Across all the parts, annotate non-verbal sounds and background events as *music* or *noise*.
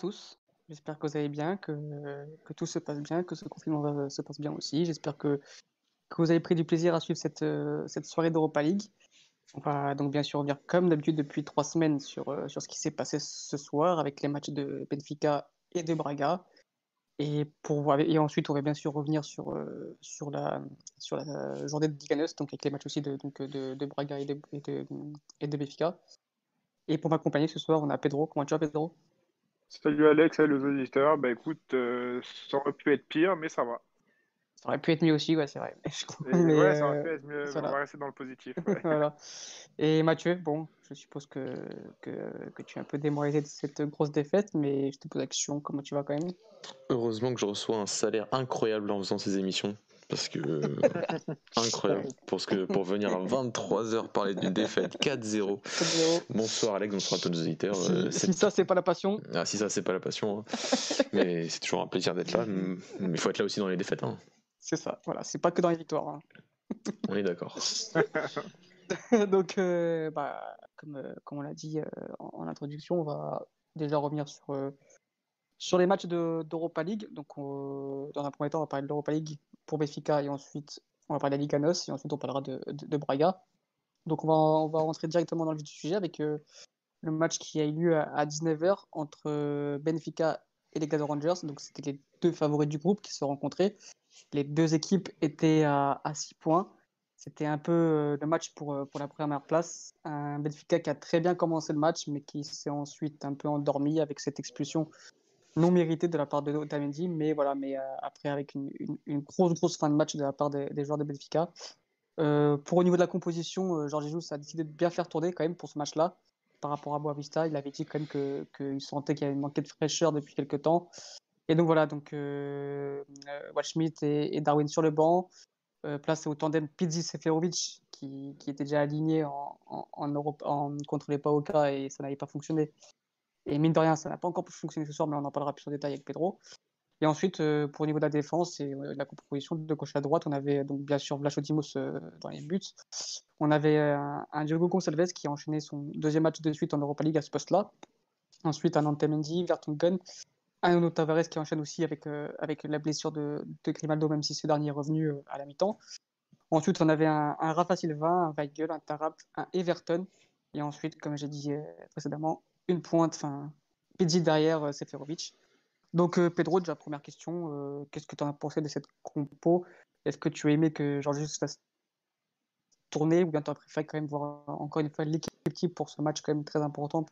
tous. J'espère que vous allez bien, que, tout se passe bien, que ce confinement se passe bien aussi. J'espère que, vous avez pris du plaisir à suivre cette, soirée d'Europa League. On va donc bien sûr revenir comme d'habitude depuis trois semaines sur, euh, ce qui s'est passé ce soir avec les matchs de Benfica et de Braga. Et, ensuite, on va bien sûr revenir sur, euh, la, journée de Diganos, donc avec les matchs aussi de, Braga et de, et de, et de Benfica. Et pour m'accompagner ce soir, on a Pedro. Comment tu vas, Pedro? Salut Alex, salut les auditeurs. Bah écoute, euh, ça aurait pu être pire, mais ça va. Ça aurait pu être mieux aussi, ouais, c'est vrai. *laughs* Mais, ouais, ça aurait pu être mieux. On va rester dans le positif. *laughs* voilà. Et Mathieu, bon, je suppose que, que, que, tu es un peu démoralisé de cette grosse défaite, mais je te pose la question, comment tu vas quand même? Heureusement que je reçois un salaire incroyable en faisant ces émissions parce que incroyable. Pour ce que pour venir à 23h parler d'une défaite 4-0 bonsoir Alex. Bonsoir à tous les auditeurs. Si, euh, si ça c'est pas la passion. Ah si ça c'est pas la passion hein. mais c'est toujours un plaisir d'être là. Mais il faut être là aussi dans les défaites hein. c'est ça. Voilà. C'est pas que dans les victoires hein. on est d'accord. *laughs* Donc euh, bah, comme, euh, comme on l'a dit euh, en, en, introduction on va déjà revenir sur sur les matchs d'Europa League, donc on, dans un premier temps, on va parler de l'Europa League pour Benfica et ensuite on va parler de la Liga NOS et ensuite on parlera de, de, Braga. Donc on va, on va rentrer directement dans le vif du sujet avec euh, le match qui a eu lieu à, à 19h entre euh, Benfica et les Glasgow Rangers. Donc c'était les deux favoris du groupe qui se rencontraient. Les deux équipes étaient à, à 6 points. C'était un peu euh, le match pour, pour la première place. Un Benfica qui a très bien commencé le match, mais qui s'est ensuite un peu endormi avec cette expulsion non mérité de la part de Otamendi, mais voilà, mais euh, après avec une, une, une, grosse grosse fin de match de la part des, joueurs de Benfica. Euh, pour au niveau de la composition, euh, Georges Jesus a décidé de bien faire tourner quand même pour ce match-là par rapport à Boavista. Il avait dit quand même qu'il sentait qu'il y avait manqué de fraîcheur depuis quelques temps. Et donc voilà, donc euh, Waldschmidt et, Darwin sur le banc. Place au tandem Pizzi Seferovic qui, qui était déjà aligné en, en, en Europe en, contre les Paoka et ça n'avait pas fonctionné. Et mine de rien, ça n'a pas encore pu fonctionner ce soir, mais on en parlera plus en détail avec Pedro. Et ensuite, euh, pour au niveau de la défense et euh, la composition de gauche à droite, on avait donc bien sûr Vlachodimos euh, dans les buts. On avait un, Diogo Gonçalves qui a son deuxième match de suite en Europa League à ce poste-là. Ensuite, un Antemendi, Vertonghen, un Nuno Tavares qui enchaîne aussi avec, euh, avec la blessure de, de Grimaldo, même si ce dernier est revenu euh, à la mi-temps. Ensuite, on avait un, Rafa Silva, un Weigel, un Tarap, un Everton. Et ensuite, comme j'ai dit euh, précédemment, une pointe, enfin, Pizzi derrière euh, Seferovic. Donc, euh, Pedro, déjà, première question, euh, qu'est-ce que tu en as pensé de cette compo? Est-ce que tu as aimé que Georges fasse tourner ou bien tu as préféré quand même voir encore une fois l'équipe type pour ce match quand même très important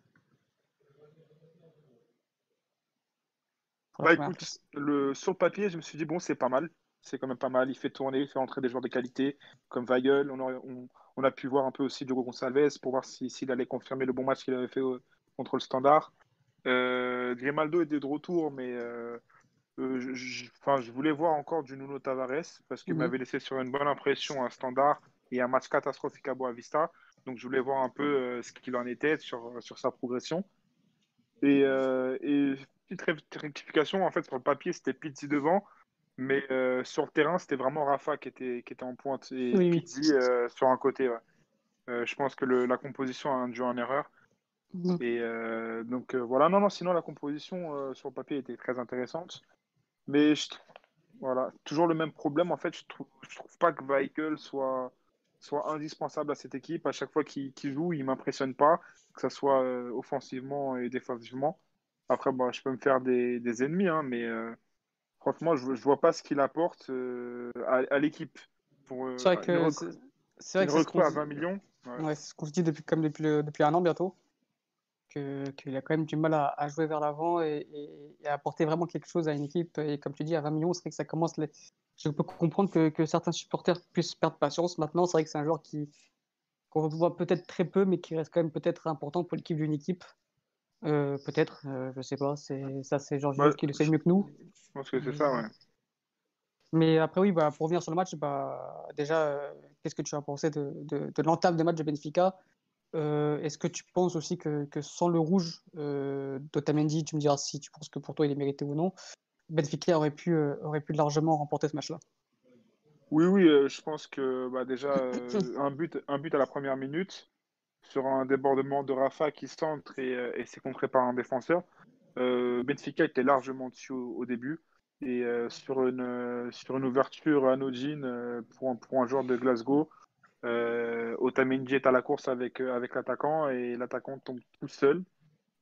Bah écoute, le, sur le papier, je me suis dit, bon, c'est pas mal. C'est quand même pas mal. Il fait tourner, il fait entrer des joueurs de qualité comme Weigel. On, on, on, a pu voir un peu aussi Diogo Gonçalves pour voir s'il si, allait confirmer le bon match qu'il avait fait au, contre le Standard. Euh, Grimaldo était de retour, mais euh, euh, je, je, je, voulais voir encore du Nuno Tavares parce qu'il mmh. m'avait laissé sur une bonne impression un Standard et un match catastrophique à Boavista. Donc je voulais voir un peu ce qu'il en était sur, sur sa progression. Et, euh, et petite rectification, en fait, sur le papier, c'était Pizzi devant, mais euh, sur le terrain, c'était vraiment Rafa qui était, qui était en pointe et oui, Pizzi euh, sur un côté. Ouais. Je pense que le, la composition a induit en erreur. Mmh. Et donc voilà, non, non, sinon la composition sur le papier était très intéressante. Mais je, voilà, toujours le même problème, en fait, je trouve, je trouve pas que Weichel soit, soit indispensable à cette équipe. À chaque fois qu'il qu joue, il m'impressionne pas, que ce soit offensivement et défensivement. Après, bon, je peux me faire des, des ennemis, hein, mais euh, franchement, je, je vois pas ce qu'il apporte euh, à, à l'équipe. Euh, c'est vrai que c'est vrai que recrue à 20 millions. Ouais. ouais c'est ce qu'on se dit depuis, comme depuis, le, depuis un an bientôt. Qu'il qu a quand même du mal à, à jouer vers l'avant et, et, et, à apporter vraiment quelque chose à une équipe. Et comme tu dis, à 20 millions, c'est vrai que ça commence. Les... Je peux comprendre que, que certains supporters puissent perdre patience. Maintenant, c'est vrai que c'est un joueur qui qu'on voit peut-être très peu, mais qui reste quand même peut-être important pour l'équipe d'une équipe. Euh, peut-être, euh, je sais pas. C'est ça, c'est Georges bah, qui le sait mieux que nous. Je pense que c'est ça, ouais. Mais après, oui, bah, pour revenir sur le match, bah, déjà, euh, qu'est-ce que tu as pensé de, de, de l'entame de match de Benfica? Euh, Est-ce que tu penses aussi que, que sans le rouge euh, d'Otamendi, tu me diras si tu penses que pour toi il est mérité ou non, Benfica aurait pu, euh, aurait pu largement remporter ce match-là? Oui, oui, euh, je pense que bah, déjà, *laughs* un, but, un but à la première minute, sur un débordement de Rafa qui centre et, euh, et c'est contré par un défenseur. Benfica était largement dessus au, début. Et sur, une, sur une ouverture anodine pour, pour un joueur de Glasgow, Otamendi est à la course avec, avec l'attaquant et l'attaquant tombe tout seul.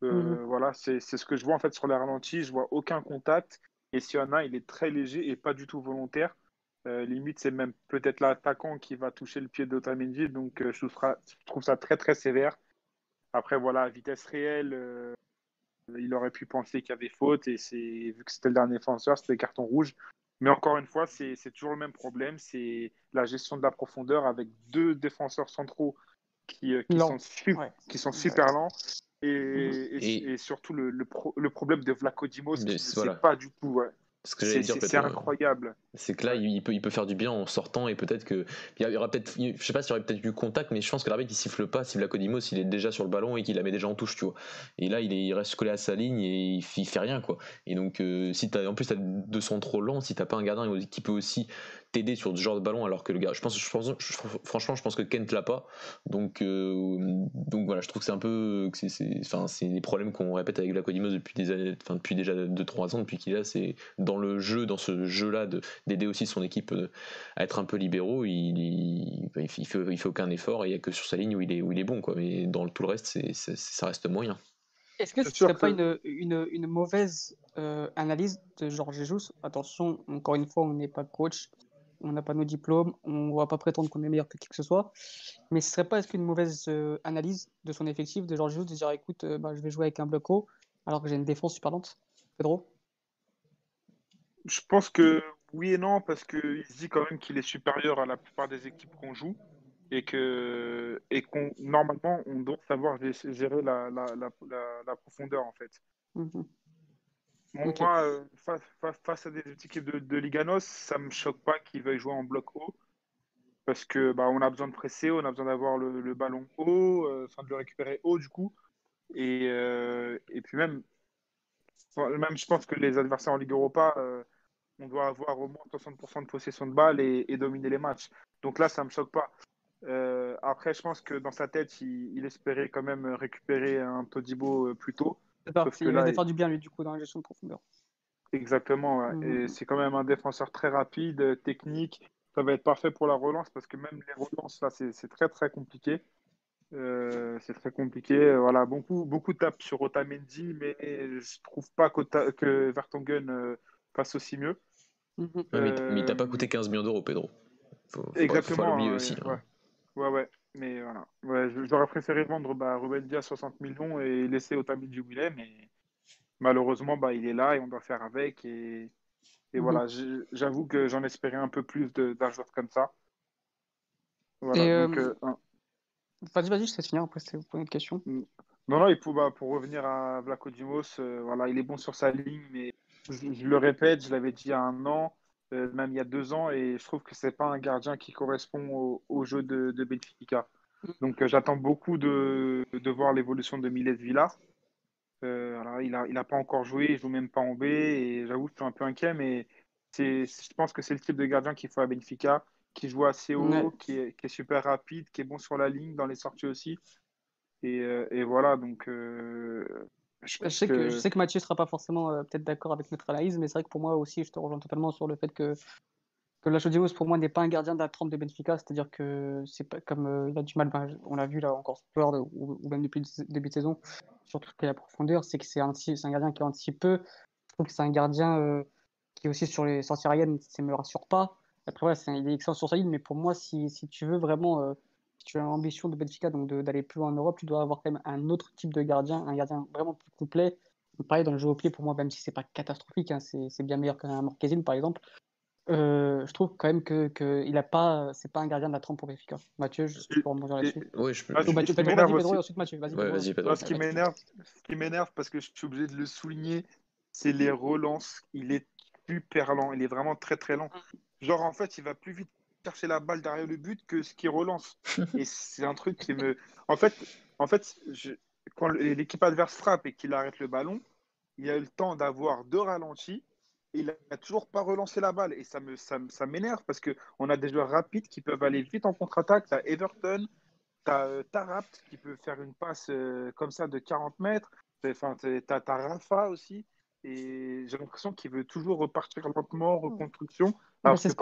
Mhm. Voilà, c'est ce que je vois en fait sur les ralentis. Je vois aucun contact. Et s'il y en a, il est très léger et pas du tout volontaire. Euh, limite, c'est même peut-être l'attaquant qui va toucher le pied d'Otamendi. Donc, euh, je, trouve ça, très, très sévère. Après, voilà, vitesse réelle, euh, il aurait pu penser qu'il y avait faute. Et vu que c'était le dernier défenseur, c'était carton rouge. Mais encore une fois, c'est toujours le même problème. C'est la gestion de la profondeur avec deux défenseurs centraux qui, sont, qui sont super lents. Mhm. Et, et, surtout le, le, problème de Vlacodimos, qui ne sait pas du tout. C'est incroyable. C'est que là, il peut, il peut faire du bien en sortant et peut-être que. Il y aura peut-être. Je sais pas s'il y aurait peut-être du contact, mais je pense que l'arbitre il siffle pas si Vlacodimos il est déjà sur le ballon et qu'il la met déjà en touche, tu vois. Et là, il, est, il reste collé à sa ligne et il, fait rien, quoi. Et donc, euh, si as, en plus, tu as deux trop lents, si t'as pas un gardien qui peut aussi t'aider sur ce genre de ballon alors que le gars je pense, je pense franchement je pense que Kent l'a pas. Donc euh, donc voilà je trouve que c'est un peu c'est enfin c'est des problèmes qu'on répète avec la Codimos depuis des années enfin depuis déjà 2-3 ans depuis qu'il là. C'est dans le jeu dans ce jeu là d'aider aussi son équipe euh, à être un peu libéraux il, il, il, fait, il fait aucun effort et il y a que sur sa ligne où il est où il est bon quoi. Mais dans tout le reste c'est, ça reste moyen. Est-ce que ce serait pas une, une, une mauvaise euh, analyse de Georges Jesus? Attention, encore une fois, on n'est pas coach, on n'a pas nos diplômes, on ne va pas prétendre qu'on est meilleur que qui que ce soit. Mais ce serait pas est-ce qu'une mauvaise euh, analyse de son effectif, de genre juste de dire écoute, euh, bah, je vais jouer avec un bloc haut alors que j'ai une défense super lente Pedro? Je pense que oui et non, parce qu'il se dit quand même qu'il est supérieur à la plupart des équipes qu'on joue et que et qu'on normalement on doit savoir gérer la, la, la, profondeur en fait. Mmh moi, euh, face, à des équipes de, de Liganos, ça me choque pas qu'ils veuillent jouer en bloc haut. Parce que bah, on a besoin de presser, on a besoin d'avoir le, ballon haut, euh, enfin de le récupérer haut du coup. Et, euh, et puis même, même, je pense que les adversaires en Ligue Europa, on doit avoir au moins 60% de possession de balle et, dominer les matchs. Donc là, ça me choque pas. après, je pense que dans sa tête, il, il espérait quand même récupérer un Todibo plus tôt. Parce il va défendre du bien, lui, du coup, dans la gestion de profondeur. Exactement, mmh. et c'est quand même un défenseur très rapide, euh, technique. Ça va être parfait pour la relance parce que même les relances, là, c'est très très compliqué. Euh, c'est très compliqué. Voilà, beaucoup, beaucoup tapent sur Otamendi, mais je trouve pas que Vertonghen euh, passe aussi mieux. Mmh. mais, il t'a pas coûté 15 millions d'euros, Pedro. Exactement. Faut aussi. Hein. ouais, ouais. Mais voilà. Ouais, j'aurais préféré vendre bah, Ruben Diaz 60 millions et laisser Otamendi du Jubilee, mais malheureusement, bah, il est là et on doit faire avec. Et, et voilà, mhm. j'avoue que j'en espérais un peu plus d'un joueur comme ça. Voilà, donc, euh, euh, Vas-y, vas-y, je te finir après, c'est une question. Mm. Non, non, il faut, bah, pour revenir à Vlaco Dimos, euh, voilà, il est bon sur sa ligne, mais je, le répète, je l'avais dit il y a un an, euh, même il y a deux ans, et je trouve que c'est pas un gardien qui correspond au, jeu de, de, Benfica. Donc euh, j'attends beaucoup de, de voir l'évolution de Miles Villar. Euh, il n'a il a pas encore joué, il joue même pas en B, et j'avoue que je suis un peu inquiet, mais je pense que c'est le type de gardien qu'il faut à Benfica, qui joue assez haut, qui, est, qui, est, super rapide, qui est bon sur la ligne, dans les sorties aussi. Et, et voilà, donc je, sais que... je sais que Mathieu sera pas forcément euh, peut-être d'accord avec notre analyse, mais c'est vrai que pour moi aussi, je te rejoins totalement sur le fait que, que la Chodios, pour moi, n'est pas un gardien de la trempe de Benfica. C'est-à-dire que c'est pas comme euh, il a du mal, ben, on l'a vu là encore ce soir, ou, même depuis le début de saison, surtout que la profondeur, c'est que c'est un, un, gardien qui anticipe peu. Je trouve que c'est un gardien euh, qui est aussi sur les sorties aériennes, ça me rassure pas. Après, voilà, c'est il est excellent sur sa ligne, mais pour moi, si, si tu veux vraiment tu as l'ambition de Benfica donc d'aller plus loin en Europe, tu dois avoir quand même un autre type de gardien, un gardien vraiment plus complet. Pareil, dans le jeu au pied, pour moi, même si c'est pas catastrophique, hein, c'est bien meilleur qu'un Marquezine, par exemple. Euh, je trouve quand même que, que il a pas, c'est pas un gardien de la trompe pour Benfica. Mathieu, je peux rebondir là-dessus. Oui, je peux. Ah, Mathieu, Pedro, ensuite Mathieu. Vas-y, ouais, vas Pedro. ce qui m'énerve, ce qui m'énerve, parce que je suis obligé de le souligner, c'est les relances. Il est super lent. Il est vraiment très très lent. Genre en fait, il va plus vite chercher la balle derrière le but que ce qui relance. *laughs* et c'est un truc qui me. En fait, en fait je... quand l'équipe adverse frappe et qu'il arrête le ballon, il a eu le temps d'avoir deux ralentis et il n'a toujours pas relancé la balle. Et ça me ça, ça m'énerve parce qu'on a des joueurs rapides qui peuvent aller vite en contre-attaque. Tu as Everton, tu as euh, Tarapt qui peut faire une passe euh, comme ça de 40 mètres. Enfin, t'as Rafa aussi, et j'ai l'impression qu'il veut toujours repartir lentement, reconstruction. Alors c'est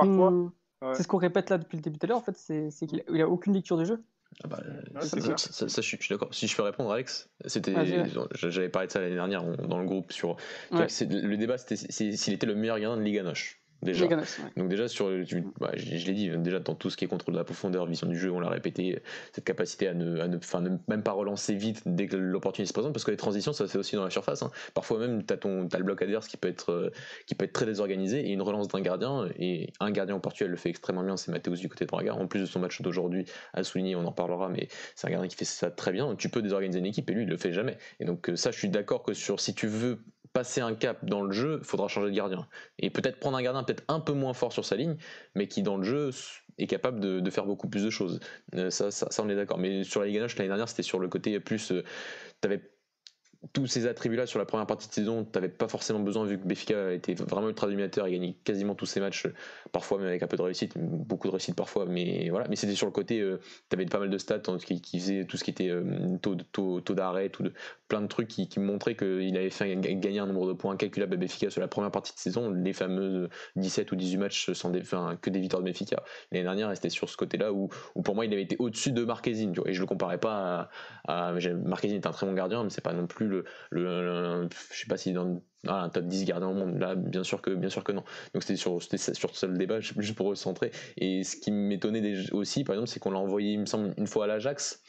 ce qu'on ce qu'on répète là depuis le début de l'heure, en fait, c'est qu'il n'a aucune lecture du jeu. Ah bah, ça, je suis d'accord. Si je peux répondre, Alex, c'était, j'avais parlé de ça l'année dernière dans le groupe sur. Le débat, c'était s'il était le meilleur gardien de Liga Noche. Déjà. Donc déjà sur, bah, je, l'ai dit déjà dans tout ce qui est contrôle de la profondeur, vision du jeu, on l'a répété, cette capacité à ne, à ne, ne, même pas relancer vite dès que l'opportunité se présente, parce que les transitions ça se fait aussi dans la surface. Hein. Parfois même t'as ton as le bloc adverse qui peut être euh, qui peut être très désorganisé et une relance d'un gardien et un gardien en Portugal le fait extrêmement bien, c'est Mathéus du côté de Braga. En plus de son match d'aujourd'hui à souligner, on en parlera, mais c'est un gardien qui fait ça très bien. Tu peux désorganiser une équipe et lui il le fait jamais. Et donc euh, ça je suis d'accord que sur si tu veux passer un cap dans le jeu, il faudra changer de gardien. Et peut-être prendre un gardien peut-être un peu moins fort sur sa ligne, mais qui dans le jeu est capable de, faire beaucoup plus de choses. Euh, ça, ça, on est d'accord. Mais sur la Ligue 1, l'année dernière, c'était sur le côté plus. Euh, tu avais tous ces attributs-là sur la première partie de saison, tu n'avais pas forcément besoin vu que Béfica était vraiment ultra dominateur, il gagnait quasiment tous ses matchs, parfois même avec un peu de réussite, beaucoup de réussite parfois, mais voilà. Mais c'était sur le côté, euh, tu avais pas mal de stats hein, qui, qui faisaient tout ce qui était euh, taux, taux, taux d'arrêt, de, plein de trucs qui, montraient qu'il avait fait gagner un nombre de points incalculable à Béfica sur la première partie de saison, les fameux 17 ou 18 matchs sans que des victoires de Béfica. L'année dernière, c'était sur ce côté-là où, pour moi il avait été au-dessus de Marquezine, et je le comparais pas à, à Marquezine est un très bon gardien, mais c'est pas non plus le, je sais pas si dans un top 10 gardiens au monde. Là, bien sûr que, non. Donc c'était sur, sur ce débat, juste pour recentrer. Et ce qui m'étonnait aussi, par exemple, c'est qu'on l'a envoyé, il me semble, une fois à l'Ajax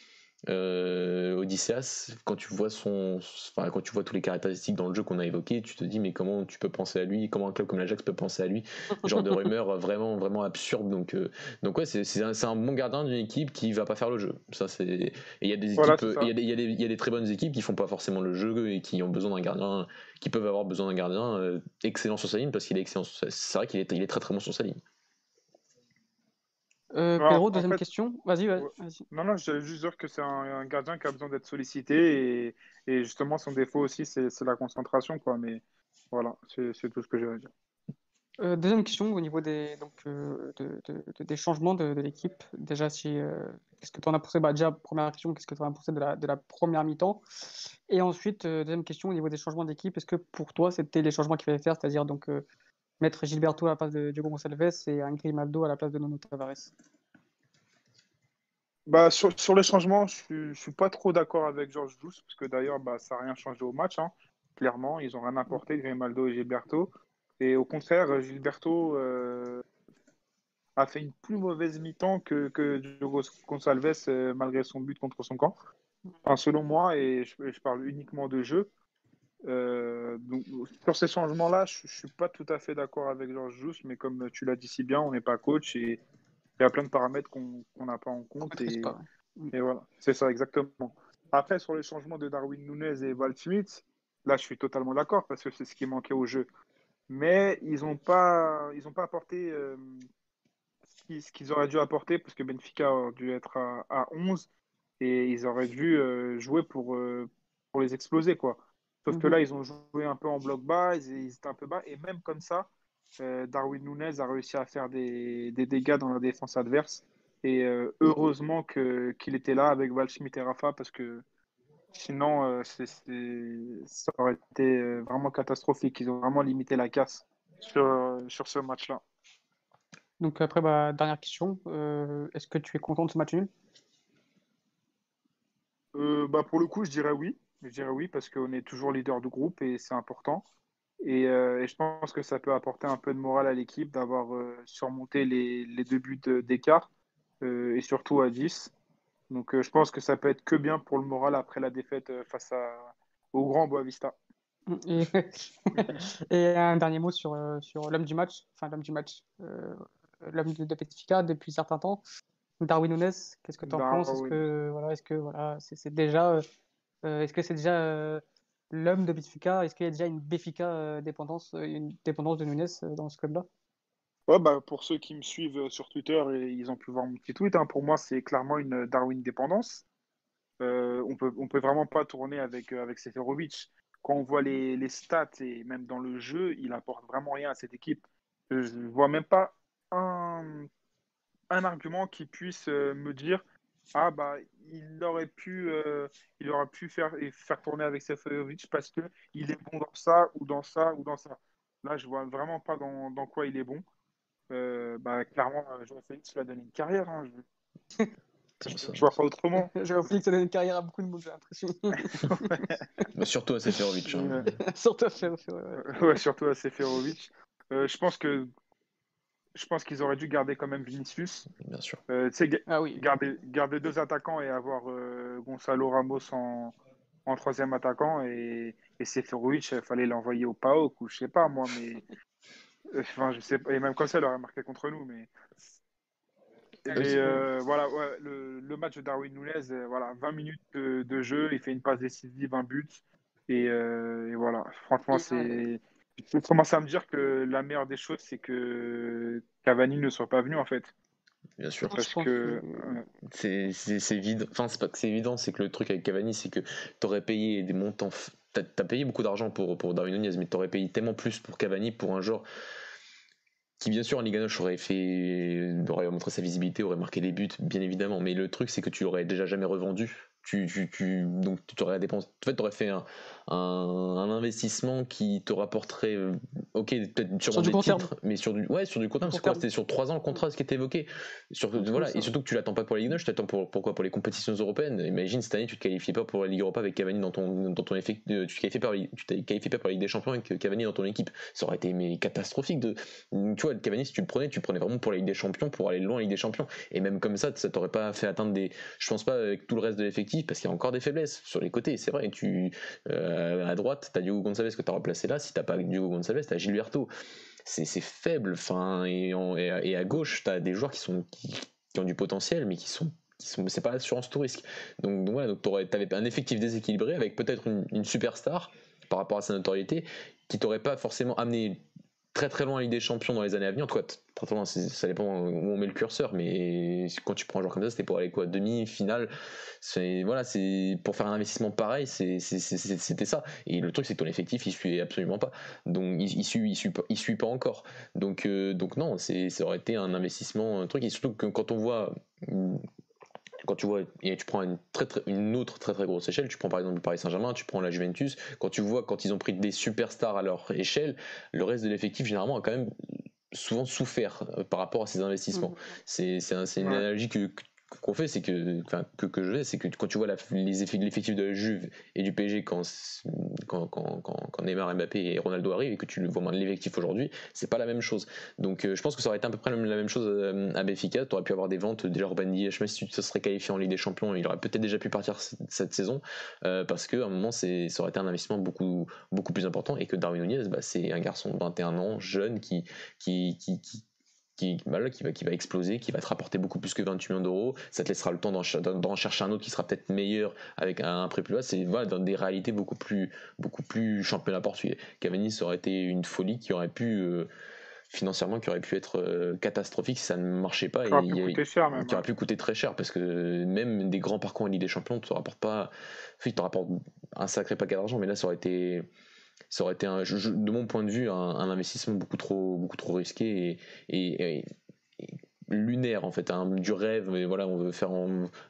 euh, Odysseas, quand tu vois son, enfin, quand tu vois toutes les caractéristiques dans le jeu qu'on a évoqué, tu te dis mais comment tu peux penser à lui, comment un club comme l'Ajax peut penser à lui, genre de *laughs* rumeur vraiment vraiment absurde. Donc euh, donc ouais, c'est un, un, bon gardien d'une équipe qui va pas faire le jeu. Ça c'est il y a des équipes, il y, a des, y, y, a des très bonnes équipes qui font pas forcément le jeu et qui ont besoin d'un gardien, qui peuvent avoir besoin d'un gardien euh, excellent sur sa ligne parce qu'il est excellent. C'est vrai qu'il est, il est très très bon sur sa ligne. Euh, Pedro, deuxième question. Vas-y, vas Non, non, j'allais juste dire que c'est un, gardien qui a besoin d'être sollicité et, et, justement son défaut aussi, c'est la concentration, quoi. Mais voilà, c'est tout ce que j'ai à dire. Euh, deuxième question au niveau des, donc, euh, de, de, des changements de, l'équipe. Déjà, si, euh, qu'est-ce que tu en as pensé? Bah, Déjà, première question, qu'est-ce que tu en as pensé de la, de la première mi-temps? Et ensuite, deuxième question au niveau des changements d'équipe. Est-ce que pour toi, c'était les changements qu'il fallait faire, c'est-à-dire donc mettre Gilberto à la place de Diogo Gonçalves et un Grimaldo à la place de Nuno Tavares bah, sur, sur les changements, je ne suis pas trop d'accord avec Georges Douce, parce que d'ailleurs, bah, ça n'a rien changé au match. Hein. Clairement, ils n'ont rien apporté, Grimaldo et Gilberto. Et au contraire, Gilberto euh, a fait une plus mauvaise mi-temps que, Diogo Gonçalves, euh, malgré son but contre son camp. Enfin, selon moi, et je, parle uniquement de jeu, euh, donc, sur ces changements-là, je ne suis pas tout à fait d'accord avec Georges Jousse, mais comme tu l'as dit si bien, on n'est pas coach et il y a plein de paramètres qu'on n'a pas en compte. Et, et, voilà, c'est ça exactement. Après, sur les changements de Darwin Nunez et Walt Smith, là, je suis totalement d'accord parce que c'est ce qui manquait au jeu. Mais ils n'ont pas, ils pas apporté euh, ce qu'ils auraient dû apporter parce que Benfica aurait dû être à, à 11 et ils auraient dû euh, jouer pour, pour les exploser. quoi. Sauf que mhm. là, ils ont joué un peu en bloc bas, ils, étaient un peu bas, et même comme ça, euh, Darwin Nunez a réussi à faire des, dégâts dans la défense adverse. Et euh, heureusement qu'il était là avec Valschmidt et Rafa, parce que sinon, euh, ça aurait été vraiment catastrophique. Ils ont vraiment limité la casse sur, sur ce match-là. Donc après, bah, dernière question, est-ce que tu es content de ce match nul? Bah, Pour le coup, je dirais oui. Je dirais oui, parce qu'on est toujours leader du groupe et c'est important. Euh, et, je pense que ça peut apporter un peu de morale à l'équipe d'avoir euh, surmonté les, les, deux buts d'écart euh, et surtout à 10. Donc je pense que ça peut être que bien pour le moral après la défaite face à, au grand Boavista. Et, *laughs* et un dernier mot sur, sur l'homme du match, enfin l'homme du match, l'homme de, de Petifica depuis certains temps. Darwin Nunes, qu'est-ce que tu en penses? Est-ce que voilà, est-ce que voilà, c'est déjà est-ce que c'est déjà euh, l'homme de Benfica? Est-ce qu'il y a déjà une Benfica euh, dépendance, une dépendance de Nunes dans ce club-là? Ouais, bah, pour ceux qui me suivent sur Twitter, ils ont pu voir mon petit tweet, hein, pour moi, c'est clairement une Darwin dépendance. on peut, on peut vraiment pas tourner avec, avec Seferovic. Quand on voit les, les, stats et même dans le jeu, il apporte vraiment rien à cette équipe. Je ne vois même pas un, un argument qui puisse me dire ah bah il aurait pu euh, il aurait pu faire faire tourner avec Seferovic parce que il est bon dans ça ou dans ça ou dans ça. Là, je vois vraiment pas dans, dans quoi il est bon. Euh, bah clairement, Joao Félix lui a donné une carrière. Hein. Je... je, vois pas autrement. *laughs* Joao Félix a donné une carrière à beaucoup de monde, j'ai l'impression. *laughs* bah, surtout à Seferovic. Hein. surtout à Seferovic. Ouais. ouais, surtout à Seferovic. Euh, je pense que je pense qu'ils auraient dû garder quand même Vinicius. Bien sûr. Euh, ah oui. garder, garder deux attaquants et avoir euh, Gonzalo Ramos en, en troisième attaquant et, et Seferovic, il fallait l'envoyer au PAOK ou je sais pas moi, mais *laughs* enfin je sais pas, et même comme ça, il aurait marqué contre nous, mais et euh, voilà, ouais, le, le, match de Darwin Nunez, euh, voilà, 20 minutes de, de, jeu, il fait une passe décisive, un but, et, euh, et voilà, franchement, c'est je commence à me dire que la meilleure des choses, c'est que Cavani ne soit pas venu en fait. Bien sûr. Parce que, c'est évident. Enfin, c'est pas que c'est évident, c'est que le truc avec Cavani, c'est que tu aurais payé des montants. Tu as, payé beaucoup d'argent pour, pour Darwin Nunez, mais tu aurais payé tellement plus pour Cavani pour un joueur qui, bien sûr, en Ligue 1 aurait fait. aurait montré sa visibilité, aurait marqué des buts, bien évidemment. Mais le truc, c'est que tu l'aurais déjà jamais revendu. Tu, tu, tu, donc tu aurais dépensé. En fait, tu aurais fait un, un, investissement qui te rapporterait, euh, ok, peut-être sur du titres, mais sur du, ouais, sur du court terme, c'était sur 3 ans le contrat, ce qui était évoqué. Sur, voilà, et surtout que tu l'attends pas pour la Ligue 1, je t'attends pour, pourquoi? Pour les compétitions européennes. Imagine cette année, tu te qualifies pas pour la Ligue Europa avec Cavani dans ton, dans ton effet, tu te qualifies pas, tu t'es qualifié pas pour la Ligue des Champions avec Cavani dans ton équipe. Ça aurait été mais catastrophique de, tu vois, Cavani, si tu le prenais, tu le prenais vraiment pour la Ligue des Champions, pour aller loin en Ligue des Champions. Et même comme ça, ça t'aurait pas fait atteindre des, je pense pas avec tout le reste de l'effectif, parce qu'il y a encore des faiblesses sur les côtés. C'est vrai, tu, euh, à droite, t'as Diogo Gonçalves que t'as remplacé là. Si t'as pas Diogo Gonçalves, t'as Gilberto. C'est faible. Enfin, et, à gauche, t'as des joueurs qui ont du potentiel, mais qui sont sont c'est pas assurance tout risque. Donc, donc voilà, donc t'avais un effectif déséquilibré avec peut-être une, une superstar par rapport à sa notoriété qui t'aurait pas forcément amené très très loin Ligue des Champions dans les années à venir. En tout cas, ça dépend où on met le curseur, mais quand tu prends un joueur comme ça, c'était pour aller quoi Demi, finale. Voilà, c'est pour faire un investissement pareil, c'était ça. Et le truc, c'est que ton effectif, il suit absolument pas. Donc, il, il, suit, il, suit, pas, il suit pas encore. Donc, euh, donc non, ça aurait été un investissement, un truc. Et surtout que quand on voit quand tu vois, et tu prends une, très, une autre très très grosse échelle, tu prends par exemple le Paris Saint-Germain, tu prends la Juventus, quand tu vois, quand ils ont pris des superstars à leur échelle, le reste de l'effectif généralement a quand même souvent souffert euh, par rapport à ces investissements. Mmh. C'est une analogie que, qu'on fait, c'est que, que, que je c'est que quand tu vois les effets, l'effectif de la Juve et du PSG quand, quand, quand, Neymar, Mbappé et Ronaldo arrivent et que tu le vois moins de l'effectif aujourd'hui, c'est pas la même chose. Donc euh, je pense que ça aurait été à peu près la même chose euh, à Benfica. Tu aurais pu avoir des ventes, déjà Dias, je sais pas si tu te serais qualifié en Ligue des Champions, il aurait peut-être déjà pu partir cette saison euh, parce qu'à un moment, ça aurait été un investissement beaucoup, beaucoup plus important et que Darwin Nunez, bah, c'est un garçon de 21 ans, jeune, qui, qui, qui qui, bah qui, va, qui va exploser, qui va te rapporter beaucoup plus que 28 millions d'euros. Ça te laissera le temps d'en chercher un autre qui sera peut-être meilleur avec un, prix plus bas. C'est voilà, dans des réalités beaucoup plus, beaucoup plus championnat portugais. Cavani, ça aurait été une folie qui aurait pu. Euh, financièrement qui aurait pu être euh, catastrophique si ça ne marchait pas et, pu coûter cher qui aurait pu coûter très cher parce que même des grands parcours en Ligue des Champions te rapportent pas enfin, te rapportent un sacré paquet d'argent mais là ça aurait été ça aurait été, de mon point de vue, un, investissement beaucoup trop, beaucoup trop risqué et, lunaire en fait, hein, du rêve. Mais voilà, on veut faire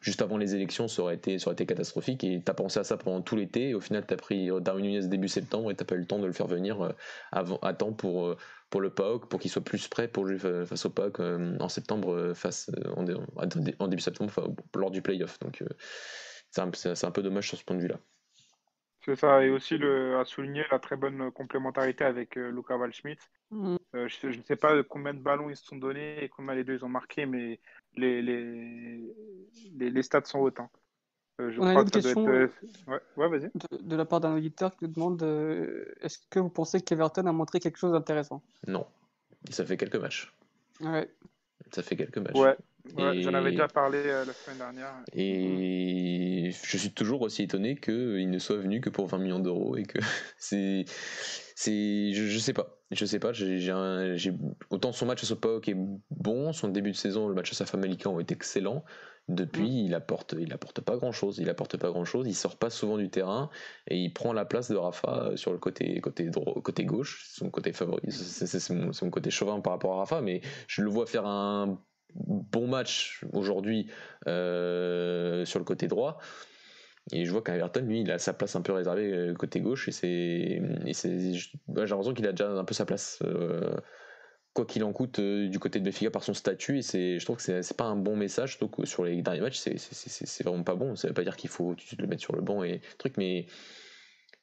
juste avant les élections, ça aurait été, catastrophique. Et t'as pensé à ça pendant tout l'été. Et au final, t'as pris Darwin Nunez début septembre et t'as pas eu le temps de le faire venir euh, avant, à temps pour euh, pour le PAOK, pour qu'il soit plus prêt pour jouer face au PAOK euh, en septembre, face en, début septembre, lors du playoff. Donc c'est un, un peu dommage sur ce point de vue-là. C'est ça, et aussi le, à souligner la très bonne complémentarité avec euh, Luca Waldschmidt. Mm. Euh, je ne sais pas combien de ballons ils se sont donnés et combien les deux ils ont marqué, mais les, les, les, stats sont hauts. Hein. Euh, je On a une question ouais, de, de, la part d'un auditeur qui nous demande est-ce que vous pensez qu'Everton a montré quelque chose d'intéressant? Non, ça fait quelques matchs. Ouais. Ça fait quelques matchs. Ouais, J'en avais déjà parlé euh, la semaine dernière. Et je suis toujours aussi étonné qu'il ne soit venu que pour 20 millions d'euros et que *laughs* c'est. c'est je, je sais pas. Je sais pas. J'ai autant son match à Sopak est bon, son début de saison, le match à sa femme ont été excellent. Depuis, mm. il apporte, il apporte pas grand chose. Il apporte pas grand chose. Il sort pas souvent du terrain et il prend la place de Rafa sur le côté, côté, côté gauche. Son côté favori. C'est mon, mon, côté chauvin par rapport à Rafa, mais je le vois faire un bon match aujourd'hui euh, sur le côté droit. Et je vois qu'Averton, lui, il a sa place un peu réservée euh, côté gauche. Et c'est, j'ai l'impression qu'il a déjà un peu sa place, euh, quoi qu'il en coûte, du côté de Benfica par son statut. Et c'est, je trouve que c'est, pas un bon message. Donc sur les derniers matchs, c'est, vraiment pas bon. Ça veut pas dire qu'il faut tout de suite le mettre sur le banc et truc, mais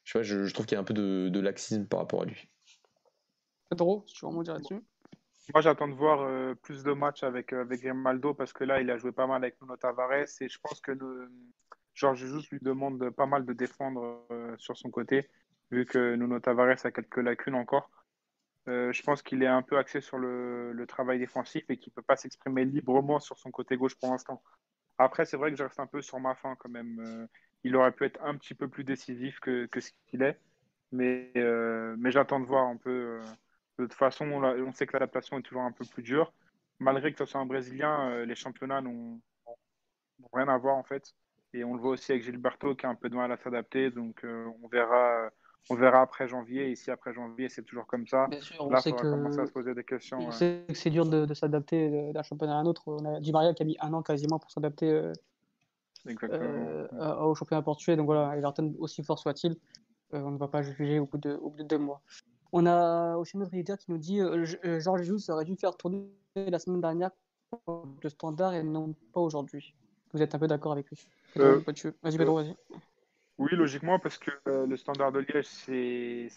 je, trouve qu'il y a un peu de, laxisme par rapport à lui. Pedro, si tu veux en dire là-dessus moi, j'attends de voir euh, plus de matchs avec, euh, avec Grimaldo parce que là, il a joué pas mal avec Nuno Tavares et je pense que Georges Jesus lui demande pas mal de défendre euh, sur son côté vu que Nuno Tavares a quelques lacunes encore. je pense qu'il est un peu axé sur le, le travail défensif et qu'il ne peut pas s'exprimer librement sur son côté gauche pour l'instant. Après, c'est vrai que je reste un peu sur ma fin quand même. il aurait pu être un petit peu plus décisif que, que ce qu'il est, mais, mais j'attends de voir un peu de toute façon, on, sait que l'adaptation est toujours un peu plus dure. Malgré que ce soit un Brésilien, euh, les championnats n'ont rien à voir en fait. Et on le voit aussi avec Gilberto qui a un peu de mal à s'adapter. Donc euh, on verra. On verra après janvier. Ici, après janvier, c'est toujours comme ça. Là, on sait que... commencer à se poser des questions. On sait que c'est dur de, s'adapter d'un championnat à un autre. On a Di Maria qui a mis un an quasiment pour s'adapter euh, au championnat portugais. Donc voilà, Everton, aussi fort soit-il, on ne va pas juger au bout de, au bout de deux mois. On a aussi notre éditeur qui nous dit euh, euh, Georges Jesus aurait dû faire tourner la semaine dernière le standard et non pas aujourd'hui. Vous êtes un peu d'accord avec lui? Euh, Vas-y, Pedro, vas-y. Oui, logiquement, parce que le standard de Liège, c'est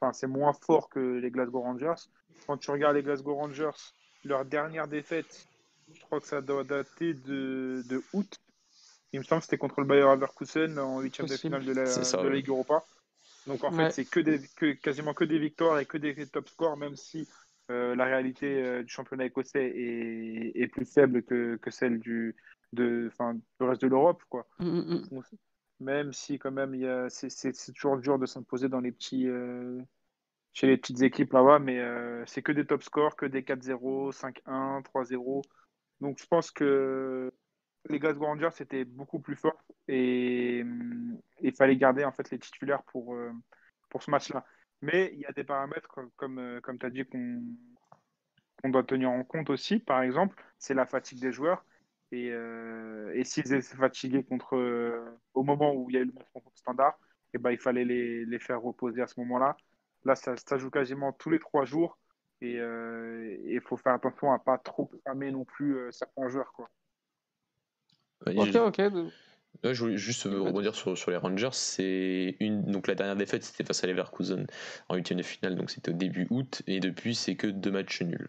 enfin, moins fort que les Glasgow Rangers. Quand tu regardes les Glasgow Rangers, leur dernière défaite, je crois que ça doit dater de, de août. Il me semble que c'était contre le Bayer Leverkusen en huitième de finale de la, de la Ligue Europa. Donc en fait, c'est que, des, quasiment que des victoires et que des top scores, même si euh, la réalité euh, du championnat écossais est, plus faible que, celle du, de, reste de l'Europe. quoi. Mm, mm, mm. Même si quand même, c'est toujours dur de s'imposer dans les petits, euh, chez les petites équipes là-bas, mais c'est que des top scores, que des 4-0, 5-1, 3-0. Donc je pense que les Glasgow Rangers c'était beaucoup plus fort et il fallait garder en fait les titulaires pour, euh, pour ce match-là. Mais il y a des paramètres comme, comme, comme tu as dit qu'on doit tenir en compte aussi. Par exemple, c'est la fatigue des joueurs. Et, euh, et s'ils étaient fatigués contre, euh, au moment où il y a eu le match contre standard, et eh ben, il fallait les, les faire reposer à ce moment-là. Là, ça, ça, joue quasiment tous les trois jours. Et il faut faire attention à pas trop cramer non plus certains joueurs. Quoi. Ok, ok. je voulais juste rebondir sur, sur les Rangers. C'est une donc la dernière défaite c'était face à Leverkusen en huitième de finale, donc c'était au début août, et depuis c'est que deux matchs nuls.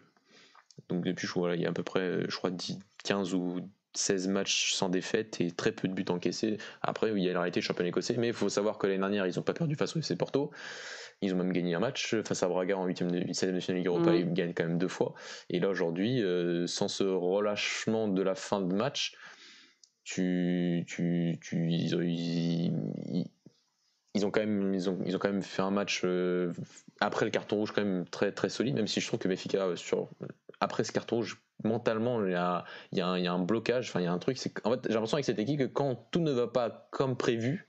Donc depuis voilà, il y a à peu près, je crois 10, 15 ou 16 matchs sans défaite et très peu de buts encaissés. Après, il y a la réalité championnat écossais, mais il faut savoir que l'année dernière, ils n'ont pas perdu face au FC Porto. Ils ont même gagné un match face à Braga en 8ème de, 7 de Ligue Europa, ils gagnent quand même deux fois. Et là, aujourd'hui, euh, sans ce relâchement de la fin de match, tu, tu, tu ils, ont, quand même, ils, ont, ils ont quand même fait un match euh, après le carton rouge quand même très, très solide, même si je trouve que Benfica, euh, sur, après ce carton rouge, mentalement, il y a, il y a, un, il y a un blocage, enfin, il y a un truc. En fait, j'ai l'impression avec cette équipe que quand tout ne va pas comme prévu,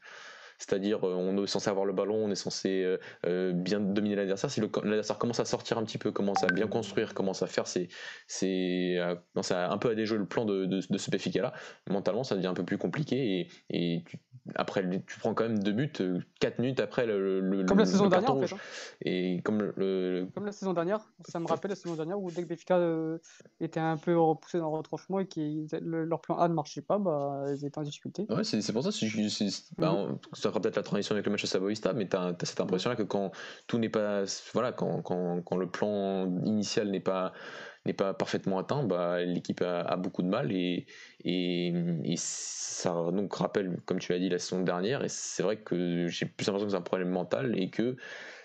c'est-à-dire, euh, on est censé avoir le ballon, on est censé euh, euh, bien dominer l'adversaire. Si l'adversaire commence à sortir un petit peu, commence à bien construire, commence à faire c'est un peu à déjouer le plan de, de, ce Béfica-là, mentalement, ça devient un peu plus compliqué et, et tu, après, tu prends quand même deux buts 4 minutes après le, comme la saison dernière en fait, hein. et comme le comme la saison dernière ça me rappelle la saison dernière où dès que Béfica était un peu repoussé dans le retranchement et que leur plan A ne marchait pas bah ils étaient en difficulté. Ouais c'est pour ça c'est bah, mm peut-être la transition avec le match de Savoista, mais tu as, cette impression-là que quand tout n'est pas. Voilà, quand, le plan initial n'est pas n'est pas parfaitement atteint, bah, l'équipe a, beaucoup de mal et, ça donc rappelle, comme tu l'as dit, la saison dernière. Et c'est vrai que j'ai plus l'impression que c'est un problème mental et que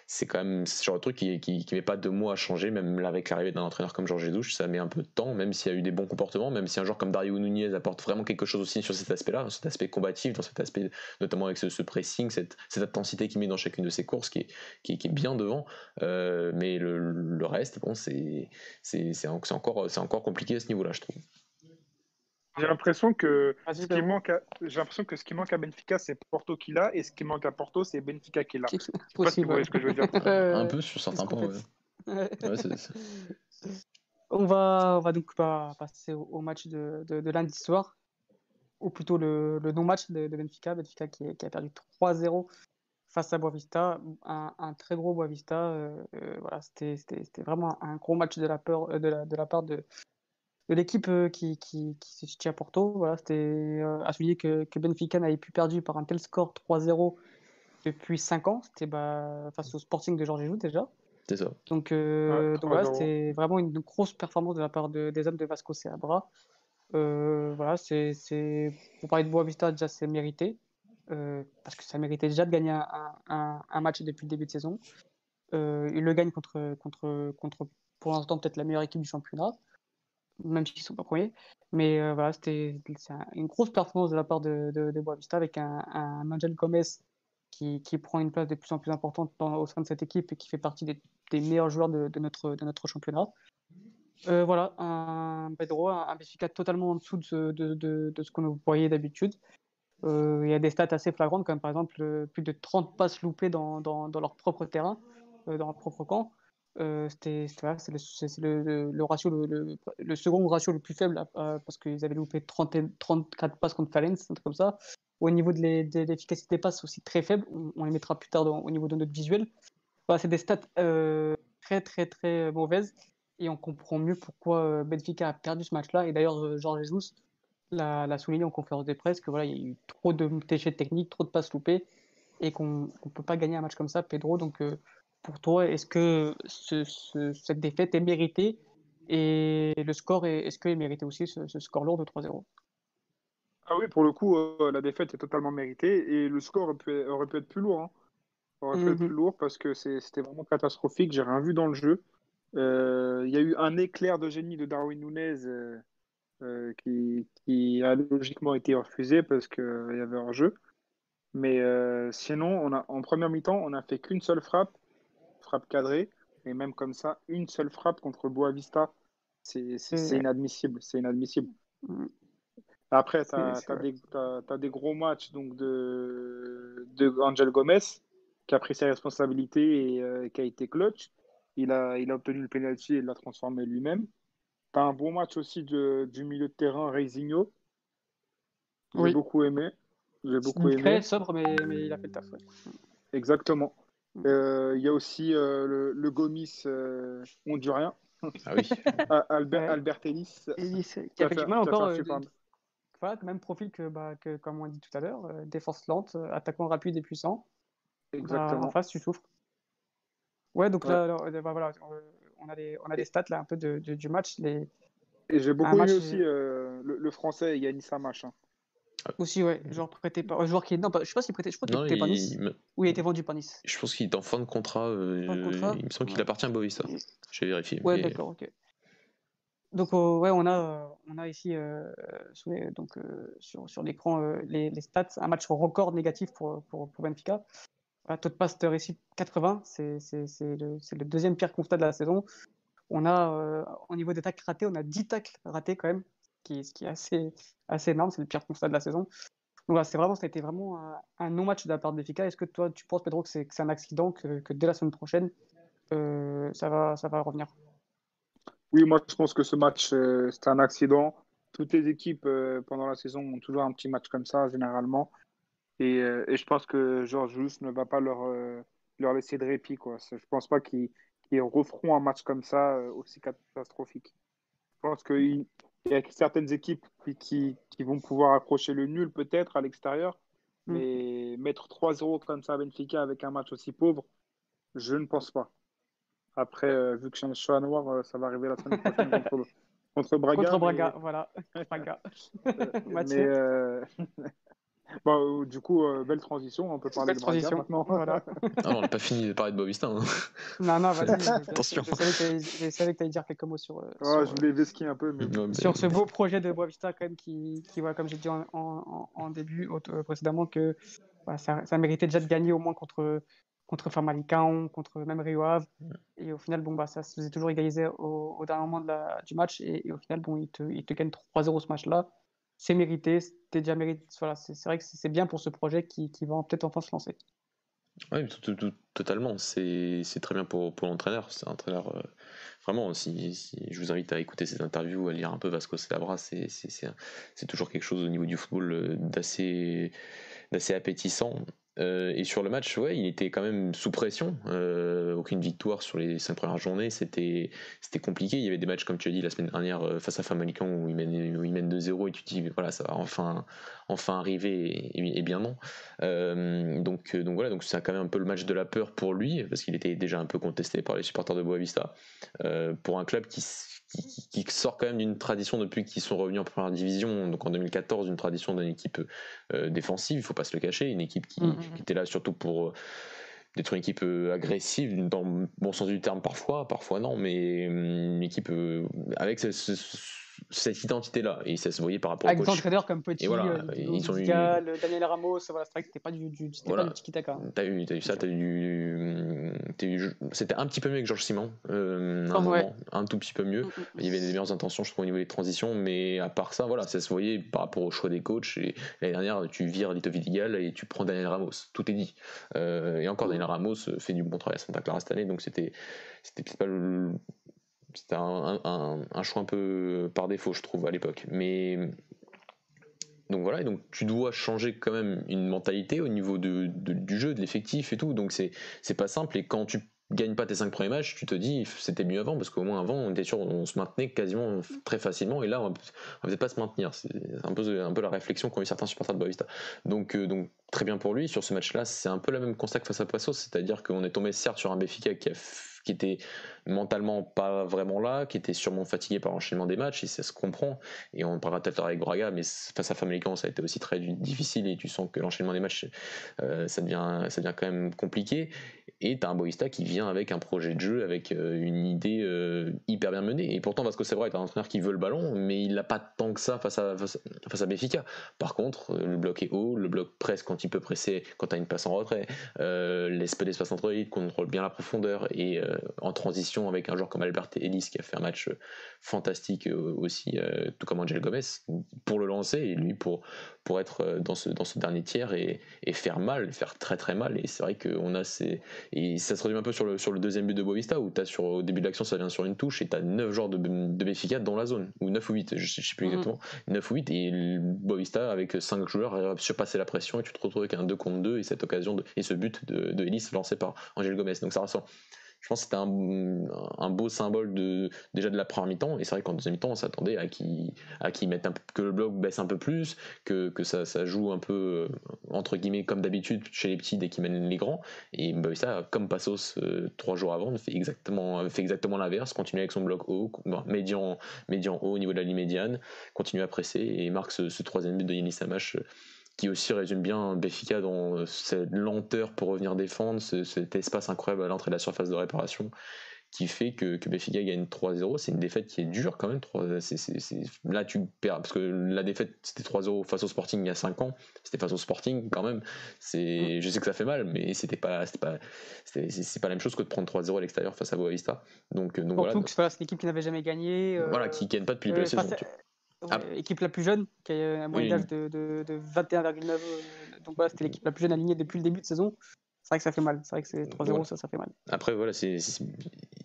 c'est quand même ce genre de truc qui, qui, met pas deux mois à changer, même là avec l'arrivée d'un entraîneur comme Georges Jesus, ça met un peu de temps, même s'il y a eu des bons comportements, même si un joueur comme Dario Nunez apporte vraiment quelque chose aussi sur cet aspect-là, cet aspect combatif, dans cet aspect, notamment avec ce, pressing, cette, cette, intensité qu'il met dans chacune de ses courses, qui est, qui est, bien devant, euh, mais le, reste, bon, c'est encore, encore compliqué à ce niveau-là, je trouve. J'ai l'impression que ce qui manque à... j'ai l'impression que ce qui manque à Benfica c'est Porto qui l'a et ce qui manque à Porto c'est Benfica qui l'a. Je sais pas si vous voyez ce que je veux dire. *laughs* Un peu sur certains points. Ouais. Ouais. *laughs* On va, on va donc pas passer au, match de, de, lundi soir, ou plutôt le, le non-match de, Benfica. Benfica qui, a perdu 3-0 face à Boavista. Un, un très gros Boavista. Euh, euh, voilà, C'était vraiment un gros match de la, peur, de la, de la part de, de l'équipe qui, qui, qui, se situe à Porto. Voilà, C'était à souligner que, que Benfica n'avait plus perdu par un tel score 3-0 depuis 5 ans. C'était bah, face au Sporting de Georges Jesus déjà. C'est ça. Donc, euh, voilà, c'était vraiment une grosse performance de la part des hommes de Vasco Seabra. Euh, voilà, c'est, pour parler de Boavista, déjà c'est mérité, euh, parce que ça méritait déjà de gagner un, un, match depuis le début de saison. Euh, il le gagne contre, contre, contre pour l'instant peut-être la meilleure équipe du championnat, même s'ils ne sont pas premiers. Mais voilà, c'était une grosse performance de la part de, de, Boavista avec un, un Angel Gomez qui, qui, prend une place de plus en plus importante au sein de cette équipe et qui fait partie des meilleurs joueurs de, notre, de notre championnat. Euh, voilà, un Pedro, un Benfica totalement en dessous de, de, de, ce qu'on voyait d'habitude. Euh, il y a des stats assez flagrantes, comme par exemple euh, plus de 30 passes loupées dans, dans, dans leur propre terrain, dans leur propre camp. C'était c'est le, le, ratio, le, le, second ratio le plus faible parce qu'ils avaient loupé 30, 34 passes contre Valence, un truc comme ça. Au niveau de l'efficacité des passes, aussi très faible. On, les mettra plus tard au niveau de notre visuel c'est des stats euh, très, très, très mauvaises. Et on comprend mieux pourquoi euh, Benfica a perdu ce match-là. Et d'ailleurs, Georges Jesus l'a souligné en conférence de presse que voilà, il y a eu trop de déchets techniques, trop de passes loupées, et qu'on ne peut pas gagner un match comme ça, Pedro. Donc, euh, pour toi, est-ce que cette défaite est méritée? Et le score, est-ce qu'il est mérité aussi, ce, score lourd de 3-0 Ah oui, pour le coup, la défaite est totalement méritée, et le score aurait pu, aurait pu être plus lourd. Hein aurait pu être plus mhm. lourd parce que c'était vraiment catastrophique. J'ai rien vu dans le jeu. Euh, il y a eu un éclair de génie de Darwin Nunez euh, euh, qui, a logiquement été refusé parce qu'il y avait un jeu. Mais sinon, on a, en première mi-temps, on n'a fait qu'une seule frappe, frappe cadrée. Et même comme ça, une seule frappe contre Boavista, c'est inadmissible. C'est inadmissible. Mm. Après, tu as, des gros matchs donc de, de Angel Gomez qui a pris ses responsabilités et euh, qui a été clutch. Il a, il a obtenu le penalty et l'a transformé lui-même. Tu as un bon match aussi de, du milieu de terrain, Reizinho. J'ai beaucoup aimé. J'ai beaucoup aimé. Très sobre, mais, mais, il a fait le taf. Exactement. Euh, il y a aussi euh, le, le, Gomis hondurien. Ah oui. *laughs* Albert, Albert Ellis. qui a effectivement encore voilà, même profil que, bah, que, comme on a dit tout à l'heure, défense lente, attaquant rapide et puissant. Exactement. en face, tu souffres. Ouais, donc là, euh, bah, voilà, on a, des, on a des stats là un peu de, du match. Les... Et j'ai beaucoup aimé aussi euh, le, français Yannis Amash. Hein. Aussi, ouais, joueur prêté par. Un joueur qui est. Non, je sais pas s'il prêtait. Je crois qu'il était par Nice. Ou il a été vendu par Nice. Je pense qu'il est en fin de contrat. Euh, il me semble qu'il appartient à Boavista. Je vais vérifier. Ouais, d'accord, ok. Donc, ouais, on a, on a ici donc, sur, sur l'écran les, les, stats. Un match record négatif pour, pour, pour Benfica. Voilà, taux de passe de réussite 80, c'est le, le, deuxième pire constat de la saison. On a, euh, au niveau des tacles ratés, on a 10 tacles ratés quand même, qui, ce qui est assez, assez énorme, c'est le pire constat de la saison. Donc voilà, c'est vraiment, ça a été vraiment un, non-match de la part de. Est-ce que toi, tu penses, Pedro, que c'est un accident, que, dès la semaine prochaine, euh, ça, va, ça va revenir? Oui, moi, je pense que ce match, euh, c'est un accident. Toutes les équipes, pendant la saison, ont toujours un petit match comme ça, généralement. Et, euh, et, je pense que Georges Juste ne va pas leur, euh, leur laisser de répit. Quoi. Je ne pense pas qu'ils referont un match comme ça euh, aussi catastrophique. Je pense qu'il y a certaines équipes qui, vont pouvoir accrocher le nul peut-être à l'extérieur, mm. mais mettre 3-0 comme ça à Benfica avec un match aussi pauvre, je ne pense pas. Après, vu que je suis un choix noir, ça va arriver la semaine prochaine contre, *laughs* contre Braga. Contre Braga, voilà. *laughs* Braga. *laughs* mais, Bah, euh, du coup, euh, belle transition, on peut parler belle de transition. maintenant. *laughs* Voilà. on n'a pas fini de parler de Bobby Hein. Non, non, vas-y. Attention. Je savais que tu allais dire quelques mots sur. Euh, sur, je voulais vesquer un peu. Mais... Sur ce beau projet de Boavista, quand même, qui, qui voilà, comme j'ai dit en, en, en, début, précédemment, que voilà, ça, ça, méritait déjà de gagner au moins contre, contre Famalicão, contre même Rio Ave. Et au final, bon, bah, ça se faisait toujours égaliser au, au dernier moment de la, du match. Et, et, au final, bon, il te, il te gagne 3-0 ce match-là c'est mérité, c'était déjà mérité. Voilà, c'est vrai que c'est bien pour ce projet qui, va peut-être enfin se lancer. Oui, totalement. C'est très bien pour, l'entraîneur. C'est un entraîneur. Euh, vraiment, si, je vous invite à écouter ces interviews, à lire un peu Vasco Celabra, c'est toujours quelque chose au niveau du football euh, d'assez appétissant. Euh, et sur le match, ouais, il était quand même sous pression. Euh, aucune victoire sur les cinq premières journées, c'était c'était compliqué. Il y avait des matchs, comme tu as dit, la semaine dernière euh, face à Famalicão où il mène, où il mène 2-0 et tu te dis, voilà, ça va enfin, enfin arriver et, bien non. donc, donc voilà, donc c'est quand même un peu le match de la peur pour lui parce qu'il était déjà un peu contesté par les supporters de Boavista. pour un club qui qui, sort quand même d'une tradition depuis qu'ils sont revenus en première division, donc en 2014, une tradition d'une équipe euh, défensive, il faut pas se le cacher, une équipe qui, mm-hmm. était là surtout pour euh, être une équipe euh, agressive, dans le bon sens du terme parfois, parfois non, mais une équipe avec ce cette identité-là. Et ça se voyait par rapport Avec des entraîneurs comme Petit, voilà, euh, ils ont eu... Daniel Ramos, voilà, c'est vrai que c'était pas du, du, voilà. pas du tiki-taka. T'as eu, as eu ça, t'as eu, eu... C'était un petit peu mieux avec Georges Simon, euh, un, moment, un tout petit peu mieux. Mm, mm. Il y avait des meilleures intentions, je trouve, au niveau des transitions, mais à part ça, voilà, ça se voyait par rapport au choix des coachs. Et l'année dernière, tu vires Lito Vidigal et tu prends Daniel Ramos. Tout est dit. Euh, et encore, Daniel Ramos fait du bon travail à Santa Clara cette année, donc c'était c'était pas le c'était un, choix un peu par défaut, je trouve, à l'époque. Mais donc voilà, et donc tu dois changer quand même une mentalité au niveau de, du jeu, de l'effectif et tout. Donc c'est pas simple. Et quand tu gagnes pas tes cinq premiers matchs, tu te dis c'était mieux avant parce qu'au moins avant on était sûr on se maintenait quasiment très facilement et là on ne faisait pas se maintenir. C'est un peu un peu la réflexion qu'ont eu certains supporters de Boavista. Donc euh, donc très bien pour lui sur ce match-là, c'est un peu la même constat que face à Passos, c'est-à-dire qu'on est tombé certes sur un Béfica qui a qui était mentalement pas vraiment là, qui était sûrement fatigué par l'enchaînement des matchs, et ça se comprend. Et on parlera peut-être avec Braga, mais face à Famalicão, ça a été aussi très difficile, et tu sens que l'enchaînement des matchs, euh, ça, devient, ça devient quand même compliqué. Et tu as un Boista qui vient avec un projet de jeu, avec euh, une idée euh, hyper bien menée. Et pourtant, Vasco Sebra est un entraîneur qui veut le ballon, mais il n'a pas tant que ça face à, face, à. Par contre, le bloc est haut, le bloc presse quand il peut presser, quand tu as une passe en retrait, laisse peu d'espace entre les contrôle bien la profondeur, et en transition avec un joueur comme Albert Ellis qui a fait un match fantastique euh, aussi, euh, tout comme Angel Gomez, pour le lancer et lui pour, pour être euh, dans ce, dans ce dernier tiers et, et faire mal, faire très très mal. Et c'est vrai qu'on a ces. Et ça se résume un peu sur le, sur le deuxième but de Boavista où as sur, au début de l'action ça vient sur une touche et tu as 9 joueurs de, de Béfica dans la zone, ou 9 ou 8, je sais, sais plus mhm. exactement, 9 ou 8 et Boavista avec 5 joueurs a surpassé la pression et tu te retrouves avec un 2 contre 2 et cette occasion de, et ce but de, de Ellis lancé par Angel Gomez. Donc ça ressort je pense que c'était un, beau symbole de, déjà de la première mi-temps. Et c'est vrai qu'en deuxième mi-temps, on s'attendait à qu'ils à qui mettent que le bloc baisse un peu plus, que, que ça, ça, joue un peu, euh, entre guillemets, comme d'habitude chez les petits dès qu'ils mènent les grands. Et bah, ça, comme Passos euh, trois jours avant, fait exactement, fait exactement l'inverse, continue avec son bloc haut, médian, médian haut au niveau de la ligne médiane, continue à presser et marque ce, troisième but de Yanis Samash qui aussi résume bien Béfica dans euh, cette lenteur pour revenir défendre, cet espace incroyable à l'entrée de la surface de réparation qui fait que, que Béfica gagne 3-0. C'est une défaite qui est dure quand même. là, tu perds, parce que la défaite, c'était 3-0 face au Sporting il y a 5 ans. C'était face au Sporting quand même. C'est, mm. Je sais que ça fait mal, mais c'était pas, pas, c'est, pas la même chose que de prendre 3-0 à l'extérieur face à Boavista. Donc, donc voilà. c'est une équipe qui n'avait jamais gagné. Euh, voilà, qui ne gagne pas depuis le début de la saison. Ah. équipe la plus jeune, qui a un moyen d'âge de, de, de 21,9. Euh, donc voilà, c'était l'équipe la plus jeune alignée depuis le début de saison c'est vrai que ça fait mal. C'est vrai que c'est 3-0, ça, ça fait mal. Après, voilà, c'est,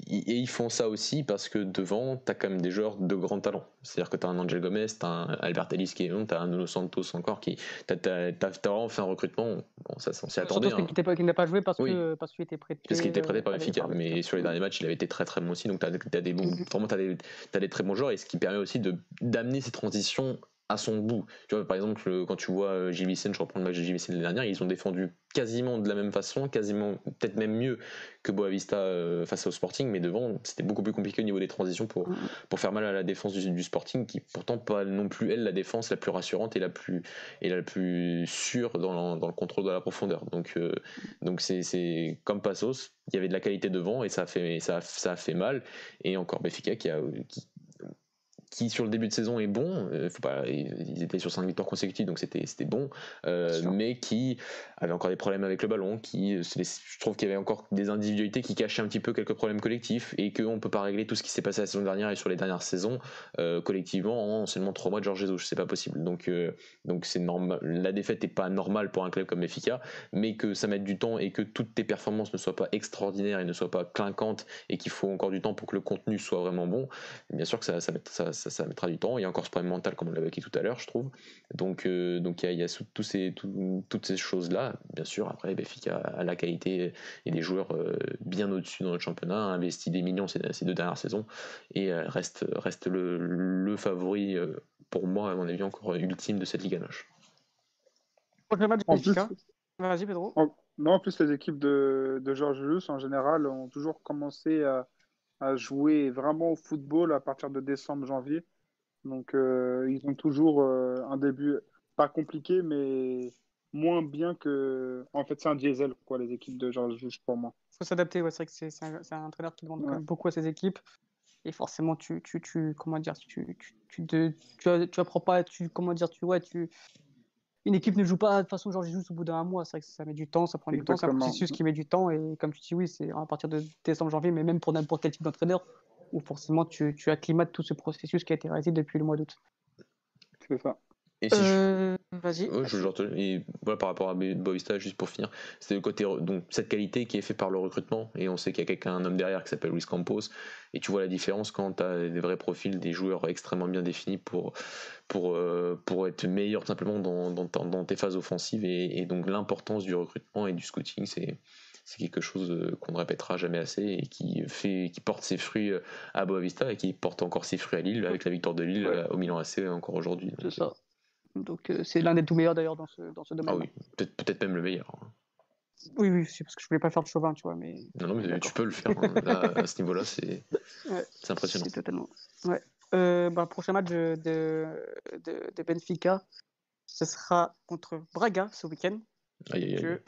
et ils font ça aussi parce que devant, tu as quand même des joueurs de grand talent. C'est-à-dire que tu as un Angel Gomez, tu as un Albert Ellis qui est long, tu as un Nuno Santos encore qui. Tu as, vraiment fait un recrutement. Bon, ça, on s'y attendait. Santos hein. qui n'a pas joué parce que parce qu'il était prêté. Parce qu'il était prêté par Benfica. Mais sur les derniers matchs, il avait été très très bon aussi. Donc tu as, des bons, mm-hmm. vraiment, as, as, des très bons joueurs et ce qui permet aussi de, d'amener ces transitions à son bout. Tu vois, par exemple, quand tu vois JVCN, je reprends le match de JVCN l'année dernière, ils ont défendu quasiment de la même façon, quasiment peut-être même mieux que Boavista euh, face au Sporting, mais devant, c'était beaucoup plus compliqué au niveau des transitions pour, pour faire mal à la défense du, Sporting, qui pourtant pas non plus, elle, la défense la plus rassurante et la plus, et la plus sûre dans, dans le contrôle de la profondeur. Donc, euh, donc c'est comme Passos, il y avait de la qualité devant et ça a fait, ça, ça a fait mal. Et encore Béfica qui a, qui, qui sur le début de saison est bon. faut pas, ils étaient sur 5 victoires consécutives, donc c'était bon, mais qui avait encore des problèmes avec le ballon, qui je trouve qu'il y avait encore des individualités qui cachaient un petit peu quelques problèmes collectifs et qu'on ne peut pas régler tout ce qui s'est passé la saison dernière et sur les dernières saisons collectivement en seulement 3 mois de Georges Jesus. C'est pas possible. Donc donc c'est normal. La défaite n'est pas normale pour un club comme Effica, mais que ça mette du temps et que toutes tes performances ne soient pas extraordinaires et ne soient pas clinquantes et qu'il faut encore du temps pour que le contenu soit vraiment bon, bien sûr que ça, ça, ça, mettra du temps. Il y a encore ce problème mental, comme on l'avait dit tout à l'heure, je trouve. Donc, euh, donc il y a, tous ces, toutes ces choses-là. Bien sûr, après, Benfica a la qualité et des joueurs euh, bien au-dessus dans notre championnat, a investi des millions ces, deux dernières saisons et euh, reste, reste le, le favori, pour moi, à mon avis, encore ultime de cette Ligue à Noche. Vas-y, Pedro. non, en plus, les équipes de, de Georges Lus, en général, ont toujours commencé à, à, jouer vraiment au football à partir de décembre, janvier. Donc, euh, ils ont toujours euh, un début pas compliqué, mais moins bien que. En fait, c'est un diesel, quoi, les équipes de Georges Lus, pour moi. Il faut s'adapter, ouais, c'est vrai que c'est un, un, entraîneur qui demande beaucoup à ses équipes. Et forcément, tu, tu, tu comment dire, tu, tu, tu, tu, tu, apprends pas, tu, comment dire, tu, ouais, tu, une équipe ne joue pas de façon genre joue au bout d'un mois. C'est vrai que ça met du temps, ça prend du temps, c'est un processus qui met du temps. Et comme tu dis, oui, c'est à partir de décembre, janvier, mais même pour n'importe quel type d'entraîneur, où forcément tu, tu acclimates tout ce processus qui a été réalisé depuis le mois d'août. C'est ça. Euh, vas-y. et voilà, par rapport à Boavista, juste pour finir, c'est le côté donc cette qualité qui est faite par le recrutement et on sait qu'il y a quelqu'un, un homme derrière qui s'appelle Luis Campos et tu vois la différence quand tu as des vrais profils, des joueurs extrêmement bien définis pour pour euh, pour être meilleur simplement dans, dans, dans tes phases offensives et, donc l'importance du recrutement et du scouting, c'est c'est quelque chose euh, qu'on ne répétera jamais assez et qui fait qui porte ses fruits à Boavista et qui porte encore ses fruits à Lille avec la victoire de Lille au Milan AC encore aujourd'hui. C'est ça. Donc euh, c'est l'un des tout meilleurs d'ailleurs dans ce, dans ce domaine. Ah oui, peut-être peut même le meilleur. Hein. Oui, oui, c'est parce que je voulais pas faire de chauvin, tu vois. Mais... Non, non, mais tu peux le faire. Hein. à ce niveau-là, *laughs* c'est impressionnant. C'est totalement. Ouais. Euh, bah, prochain match de, de, de, Benfica, ce sera contre Braga ce week-end. Aïe, aïe, aïe.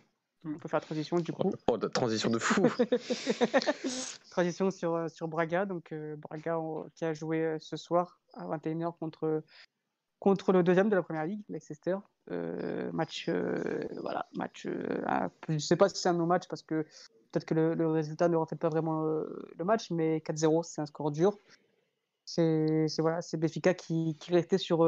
On peut faire la transition du coup. Oh, la transition de fou *laughs* Transition sur, sur Braga. Donc, euh, Braga qui a joué ce soir à 21h contre contre le deuxième de la première ligue, Leicester. Euh, match, euh, voilà, match. Euh, je ne sais pas si c'est un non-match parce que peut-être que le, résultat ne reflète pas vraiment le match, mais 4-0, c'est un score dur. C'est voilà, c'est Béfica qui, restait sur,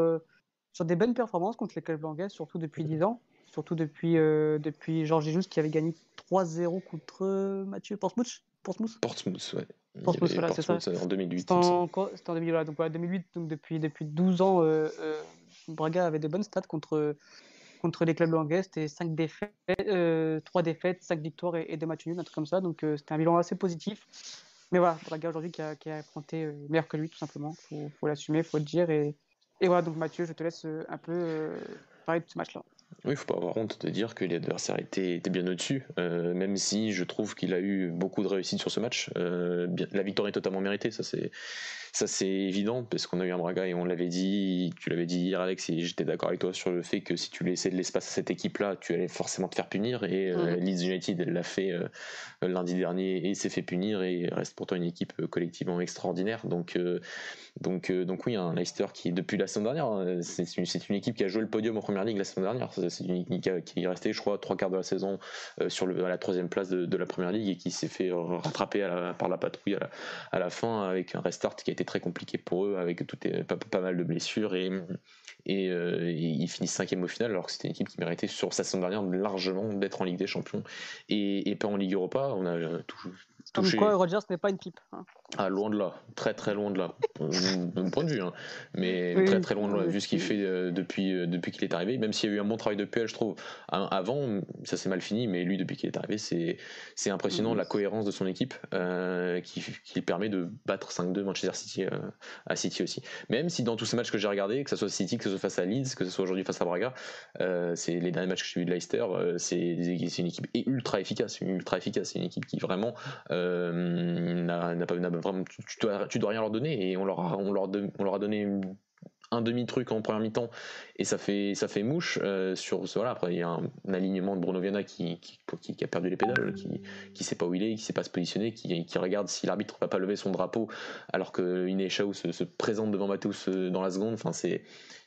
sur des bonnes performances contre les clubs blancs, surtout depuis 10 ans, surtout depuis, depuis Georges Jesus qui avait gagné 3-0 contre Mathieu Portsmouth. Portsmouth, Portsmouth. Voilà, c'est ça. En 2008. C'était en, en 2008, donc, 2008, donc depuis, depuis 12 ans, euh, euh, Braga avait de bonnes stats contre, contre les clubs anglais. C'était 5 défaites, euh, 3 défaites, 5 victoires et, et 2 matchs nuls, un truc comme ça. Donc euh, c'était un bilan assez positif. Mais voilà, Braga aujourd'hui qui a, qui a affronté euh, meilleur que lui, tout simplement. Il faut, faut l'assumer, il faut le dire. Et, et voilà, donc Mathieu, je te laisse un peu parler de ce match-là. Oui, il faut pas avoir honte de dire que l'adversaire était, bien au-dessus, euh, même si je trouve qu'il a eu beaucoup de réussite sur ce match. Euh, la victoire est totalement méritée, ça c'est ça c'est évident parce qu'on a eu un Braga et on l'avait dit, tu l'avais dit hier Alex et j'étais d'accord avec toi sur le fait que si tu laissais de l'espace à cette équipe-là, tu allais forcément te faire punir et euh, Leeds United l'a fait euh, lundi dernier et s'est fait punir et reste pourtant une équipe euh, collectivement extraordinaire. Donc donc donc oui, un Leicester qui depuis la saison dernière, c'est une, une, équipe qui a joué le podium en première ligue la saison dernière. C'est une équipe qui est restée, je crois, trois quarts de la saison sur le, à la troisième place de, la première ligue et qui s'est fait rattraper par la patrouille à la, à la fin avec un restart qui a été très compliqué pour eux avec tout, pas, pas, mal de blessures et, et, euh, ils finissent cinquième au final alors que c'était une équipe qui méritait sur sa saison dernière largement d'être en Ligue des Champions et, et, pas en Ligue Europa. On a euh, tout, comme quoi, Rogers n'est pas une pipe. Hein. Ah, loin de là, très très loin de là, mon point de vue, hein. mais très très loin de là, vu ce qu'il fait euh, depuis, euh, depuis qu'il est arrivé, même s'il y a eu un bon travail de PL, je trouve, avant, ça s'est mal fini, mais lui, depuis qu'il est arrivé, c'est impressionnant mm. la cohérence de son équipe euh, qui, qui permet de battre 5-2 Manchester City à City aussi. Même si dans tous ces matchs que j'ai regardés, que ce soit City, que ce soit face à Leeds, que ce soit aujourd'hui face à Braga, c'est les derniers matchs que j'ai vu de Leicester, c'est une équipe ultra efficace, ultra efficace, c'est une équipe qui vraiment euh, tu, dois, rien leur donner et on leur a, donné un demi-truc en première mi-temps et ça fait, ça fait mouche. Euh, sur, voilà, après, il y a un, alignement de Bruno Viana qui, qui, a perdu les pédales, qui ne sait pas où il est, qui sait pas se positionner, qui, regarde si l'arbitre va pas lever son drapeau alors que Inéchaou se, se présente devant Matheus dans la seconde. Enfin, c'est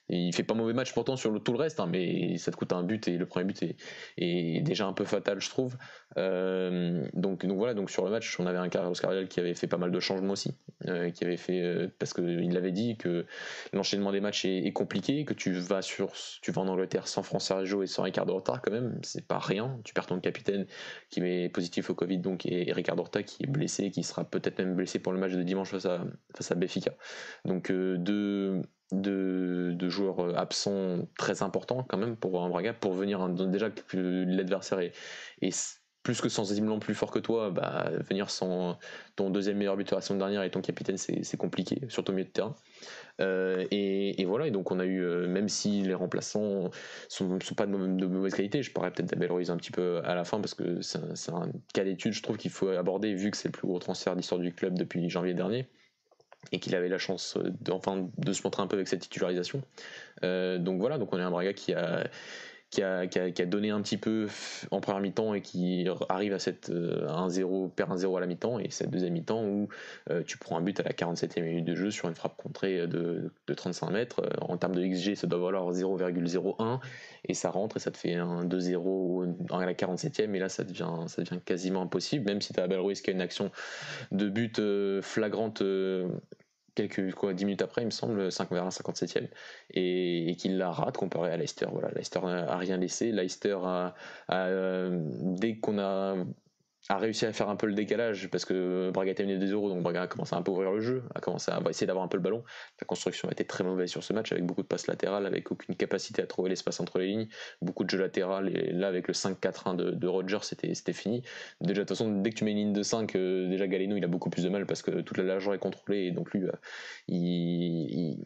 il fait pas mauvais match pourtant sur tout le reste, hein, mais ça te coûte un but et le premier but est, déjà un peu fatal, je trouve. Euh, donc, donc voilà, donc sur le match, on avait un Carlos Carriel qui avait fait pas mal de changements aussi, euh, qui avait fait euh, parce qu'il l'avait dit que l'enchaînement des matchs est, compliqué, que tu vas sur, tu vas en Angleterre sans François Sergio et sans Ricardo Horta quand même, c'est pas rien. Tu perds ton capitaine qui met positif au Covid, donc et, Ricardo Horta qui est blessé, qui sera peut-être même blessé pour le match de dimanche face à face à Benfica. Donc deux de, joueurs euh, absents très importants quand même pour un Braga pour venir déjà que l'adversaire est, plus que sensiblement plus fort que toi, bah, venir sans ton deuxième meilleur buteur la semaine dernière et ton capitaine, c'est compliqué, surtout au milieu de terrain. Euh, et, voilà, et donc on a eu, euh, même si les remplaçants sont, sont pas de, mauvaise qualité, je parlerai peut-être d'Abel Ruiz un petit peu à la fin parce que c'est un, cas d'étude, je trouve qu'il faut aborder vu que c'est le plus gros transfert d'histoire du club depuis janvier dernier et qu'il avait la chance de, enfin, de se montrer un peu avec cette titularisation. Euh, donc voilà, donc on est un Braga qui a, qui a, qui, a, donné un petit peu en première mi-temps et qui arrive à cette 1-0, euh, perd 1-0 à la mi-temps, et cette deuxième mi-temps où euh, tu prends un but à la 47e minute de jeu sur une frappe contrée de, de 35 mètres. En termes de XG, ça doit valoir 0,01 et ça rentre et ça te fait un 2-0 à la 47e, et là ça devient, ça devient quasiment impossible, même si tu as Abel Ruiz qui a une action de but flagrante quelques quoi, 10 minutes après, il me semble, 5 vers 57e, et, qu'il la rate comparé à Leicester. Voilà, Leicester n'a rien laissé. Leicester a, euh, dès qu'on a a réussi à faire un peu le décalage parce que Braga était des euros, donc Braga a commencé à un peu ouvrir le jeu, a commencé à essayer d'avoir un peu le ballon. La construction a été très mauvaise sur ce match avec beaucoup de passes latérales, avec aucune capacité à trouver l'espace entre les lignes, beaucoup de jeux latéral et là avec le 5-4-1 de, de Roger c'était fini. Déjà de toute façon dès que tu mets une ligne de 5, euh, déjà Galeno il a beaucoup plus de mal parce que toute la largeur est contrôlée et donc lui euh, il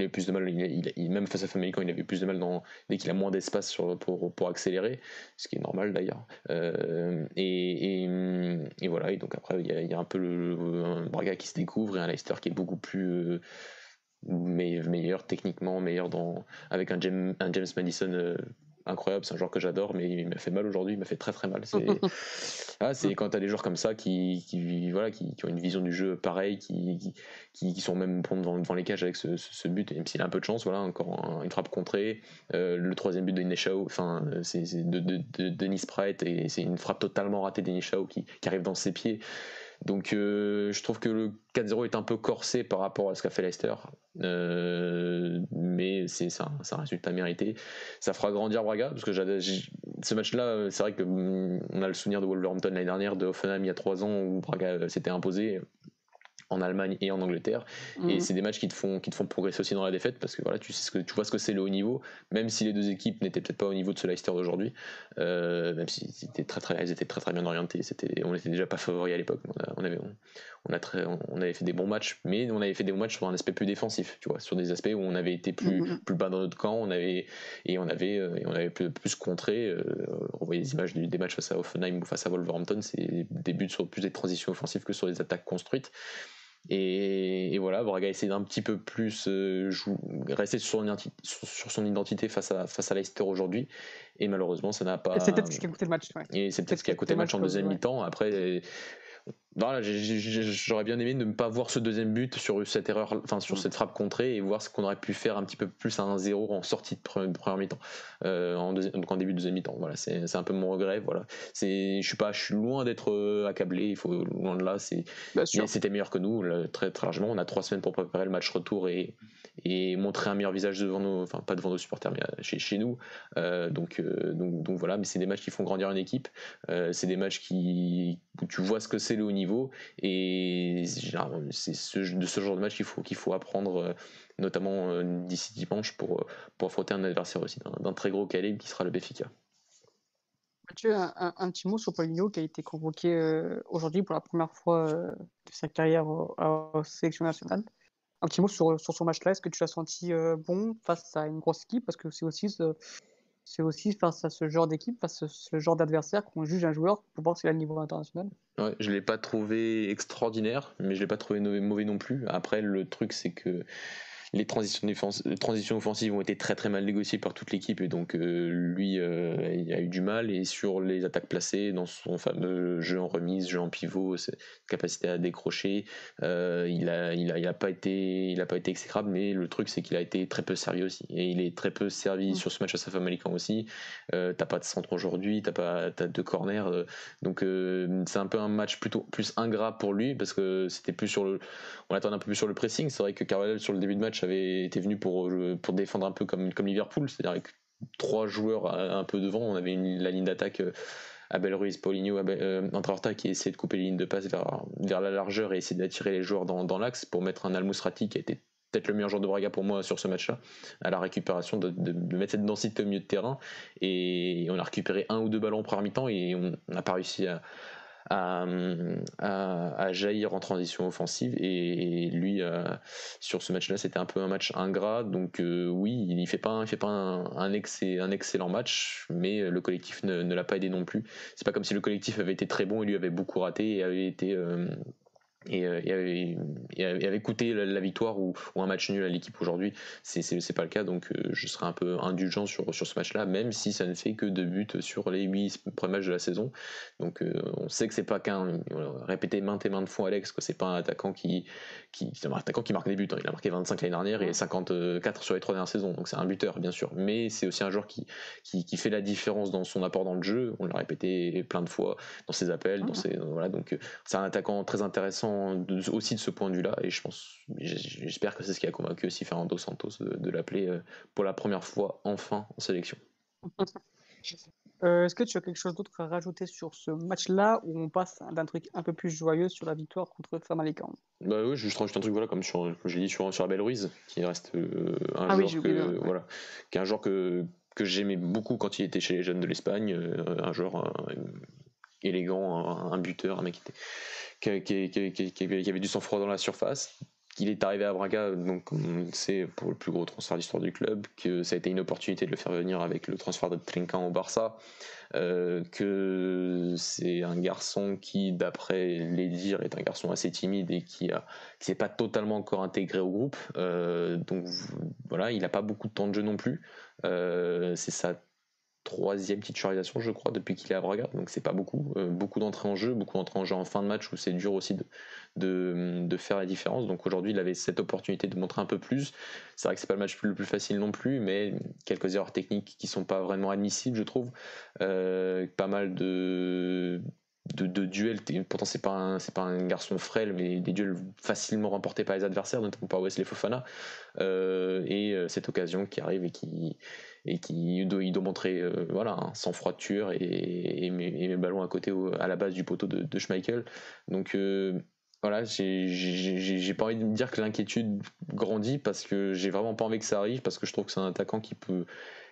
avait plus de mal, il, même face à Famicom, il avait plus de mal dès qu'il a moins d'espace pour, pour accélérer, ce qui est normal d'ailleurs. Euh, et, voilà, et donc après, il y a, un peu le, un Braga qui se découvre et un Leicester qui est beaucoup plus. Euh, meilleur techniquement, meilleur dans, avec un James, un James Madison euh, incroyable, c'est un joueur que j'adore, mais il m'a fait mal aujourd'hui, il m'a fait très très mal. C'est *laughs* ah, quand tu as des joueurs comme ça qui, qui voilà, qui, ont une vision du jeu pareille, qui, qui, sont même devant, devant, les cages avec ce, ce, but, même s'il a un peu de chance, voilà, encore une frappe contrée, euh, le troisième but de enfin, c'est de, de, de, Denis Sprite, et c'est une frappe totalement ratée d'Ineshao qui, qui arrive dans ses pieds. Donc euh, je trouve que le 4-0 est un peu corsé par rapport à ce qu'a fait Leicester, euh, mais c'est un, un, résultat mérité. Ça fera grandir Braga parce que ce match-là, c'est vrai que mm, on a le souvenir de Wolverhampton l'année dernière, de Hoffenheim il y a trois ans où Braga s'était imposé en Allemagne et en Angleterre. Et mhm. c'est des matchs qui te font qui te font progresser aussi dans la défaite parce que voilà, tu sais ce que tu vois ce que c'est le haut niveau, même si les deux équipes n'étaient peut-être pas au niveau de ce Leicester d'aujourd'hui, euh, même si c'était très très elles étaient très très bien orientées, c'était on était déjà pas favoris à l'époque, on, avait on, a très, on avait fait des bons matchs, mais on avait fait des bons matchs sur un aspect plus défensif, tu vois, sur des aspects où on avait été plus mhm. plus bas dans notre camp, on avait et on avait euh, et on avait plus, plus contré. Euh, on voyait les images des matchs face à Offenheim ou face à Wolverhampton, c'est des buts sur plus des transitions offensives que sur des attaques construites. Et, voilà, Braga essaie d'un petit peu plus euh, rester sur son, sur son, identité face à, face à Leicester aujourd'hui. Et malheureusement, ça n'a pas. C'est peut-être ce qui a coûté le match. Et c'est peut-être ce qui a coûté le match en deuxième mi-temps. Après, voilà, j'aurais bien aimé ne pas voir ce deuxième but sur cette erreur, enfin sur mm. cette frappe contrée et voir ce qu'on aurait pu faire un petit peu plus à un 0 en sortie de première, mi-temps, euh, en donc en début de deuxième mi-temps. Voilà, c'est un peu mon regret. Voilà, c'est, je suis pas, je suis loin d'être euh, accablé. Il faut loin de là. C'est, c'était meilleur que nous, très très largement. On a trois semaines pour préparer le match retour et et montrer un meilleur visage devant nos, enfin pas devant nos supporters, mais euh, chez, chez nous. Euh, donc, euh, donc, donc, voilà, mais c'est des matchs qui font grandir une équipe. c'est des matchs qui, où tu vois ce que c'est le haut niveau et c'est ce, de ce genre de match qu'il faut, qu'il faut apprendre, notamment d'ici dimanche pour, pour affronter un adversaire aussi d'un très gros calibre qui sera le Béfica. Mathieu, un, petit mot sur Paulinho qui a été convoqué aujourd'hui pour la première fois de sa carrière la sélection nationale un petit mot sur, sur son match-là. Est-ce que tu l'as senti euh, bon face à une grosse équipe? Parce que c'est aussi, aussi face à ce genre d'équipe, face à ce genre d'adversaire qu'on juge un joueur pour voir s'il a le niveau international. Ouais, je ne l'ai pas trouvé extraordinaire, mais je ne l'ai pas trouvé mauvais non plus. Après, le truc, c'est que les transitions, transitions offensives ont été très très mal négociées par toute l'équipe et donc lui il a eu du mal et sur les attaques placées dans son fameux jeu en remise, jeu en pivot, capacité à décrocher, il a il a, il a pas été il a pas été exécrable mais le truc c'est qu'il a été très peu servi aussi et il est très peu servi mmh. sur ce match à sa femme aussi. t'as pas de centre aujourd'hui, t'as pas as deux corners donc c'est un peu un match plutôt plus ingrat pour lui parce que c'était plus sur le on attendait un peu plus sur le pressing. C'est vrai que Carvalho sur le début de match avait été venu pour pour défendre un peu comme comme Liverpool, c'est-à-dire avec trois joueurs un peu devant, on avait la ligne d'attaque euh, Abel Ruiz, Paulinho, Abel, euh, qui essayait de couper les lignes de passe vers, vers la largeur et essayer d'attirer les joueurs dans, dans l'axe pour mettre un Almousrati qui a été peut-être le meilleur joueur de Braga pour moi sur ce match-là, à la récupération, de, de, mettre cette densité au milieu de terrain. Et on a récupéré un ou deux ballons première mi-temps et on n'a pas réussi à, à, jaillir en transition offensive. Et, lui, euh, sur ce match-là, c'était un peu un match ingrat. Donc euh, oui, il ne fait pas, un, fait pas un, excellent match, mais le collectif ne, l'a pas aidé non plus. C'est pas comme si le collectif avait été très bon et lui avait beaucoup raté et avait été euh, et, euh, et, avait, coûté la, victoire ou, un match nul à l'équipe aujourd'hui. C'est pas le cas, donc euh, je serai un peu indulgent sur, sur ce match-là, même si ça ne fait que deux buts sur les huit premiers matchs de la saison. Donc euh, on sait que c'est pas qu'un, répété maintes et maintes fois Alex, que c'est pas un attaquant qui, qui, un attaquant qui marque des buts. Hein. Il a marqué 25 l'année dernière et 54 sur les trois dernières saisons, donc c'est un buteur bien sûr, mais c'est aussi un joueur qui, qui, qui, fait la différence dans son apport dans le jeu. On l'a répété plein de fois dans ses appels, dans mhm. ses, voilà, donc c'est un attaquant très intéressant aussi de ce point de vue-là. Et je pense, j'espère que c'est ce qui a convaincu aussi Fernando Santos de, l'appeler euh, pour la première fois enfin en sélection. *laughs* Euh, est-ce que tu as quelque chose d'autre à rajouter sur ce match-là où on passe d'un truc un peu plus joyeux sur la victoire contre Famalicão? Bah oui, juste rajouter un truc voilà comme sur, comme j'ai dit sur sur Abel Ruiz qui reste euh, un ah joueur que voilà, qui est un joueur que que j'aimais beaucoup quand il était chez les jeunes de l'Espagne, un joueur élégant, un, buteur, un mec qui était qui, avait du sang-froid dans la surface, qu'il est arrivé à Braga, donc c'est pour le plus gros transfert d'histoire du club, que ça a été une opportunité de le faire venir avec le transfert de Trinquant au Barça, euh, que c'est un garçon qui, d'après les dires, est un garçon assez timide et qui qui s'est pas totalement encore intégré au groupe, euh, donc voilà, il n'a pas beaucoup de temps de jeu non plus. Euh, c'est ça troisième titularisation, je crois, depuis qu'il est à Braga, donc c'est pas beaucoup. Euh, beaucoup d'entrées en jeu, beaucoup d'entrées en jeu en fin de match où c'est dur aussi de, de, faire la différence. Donc aujourd'hui, il avait cette opportunité de montrer un peu plus. C'est vrai que c'est pas le match le plus facile non plus, mais quelques erreurs techniques qui sont pas vraiment admissibles, je trouve. Euh, pas mal de de, duels. Pourtant, c'est pas c'est pas un garçon frêle, mais des duels facilement remportés par les adversaires, notamment par Wesley Fofana. Euh, et cette occasion qui arrive et qui et qui il doit, montrer euh, voilà et, mes, ballons à côté à la base du poteau de, Schmeichel. Donc euh, voilà j'ai pas envie de me dire que l'inquiétude grandit parce que j'ai vraiment pas envie que ça arrive parce que je trouve que c'est un attaquant qui peut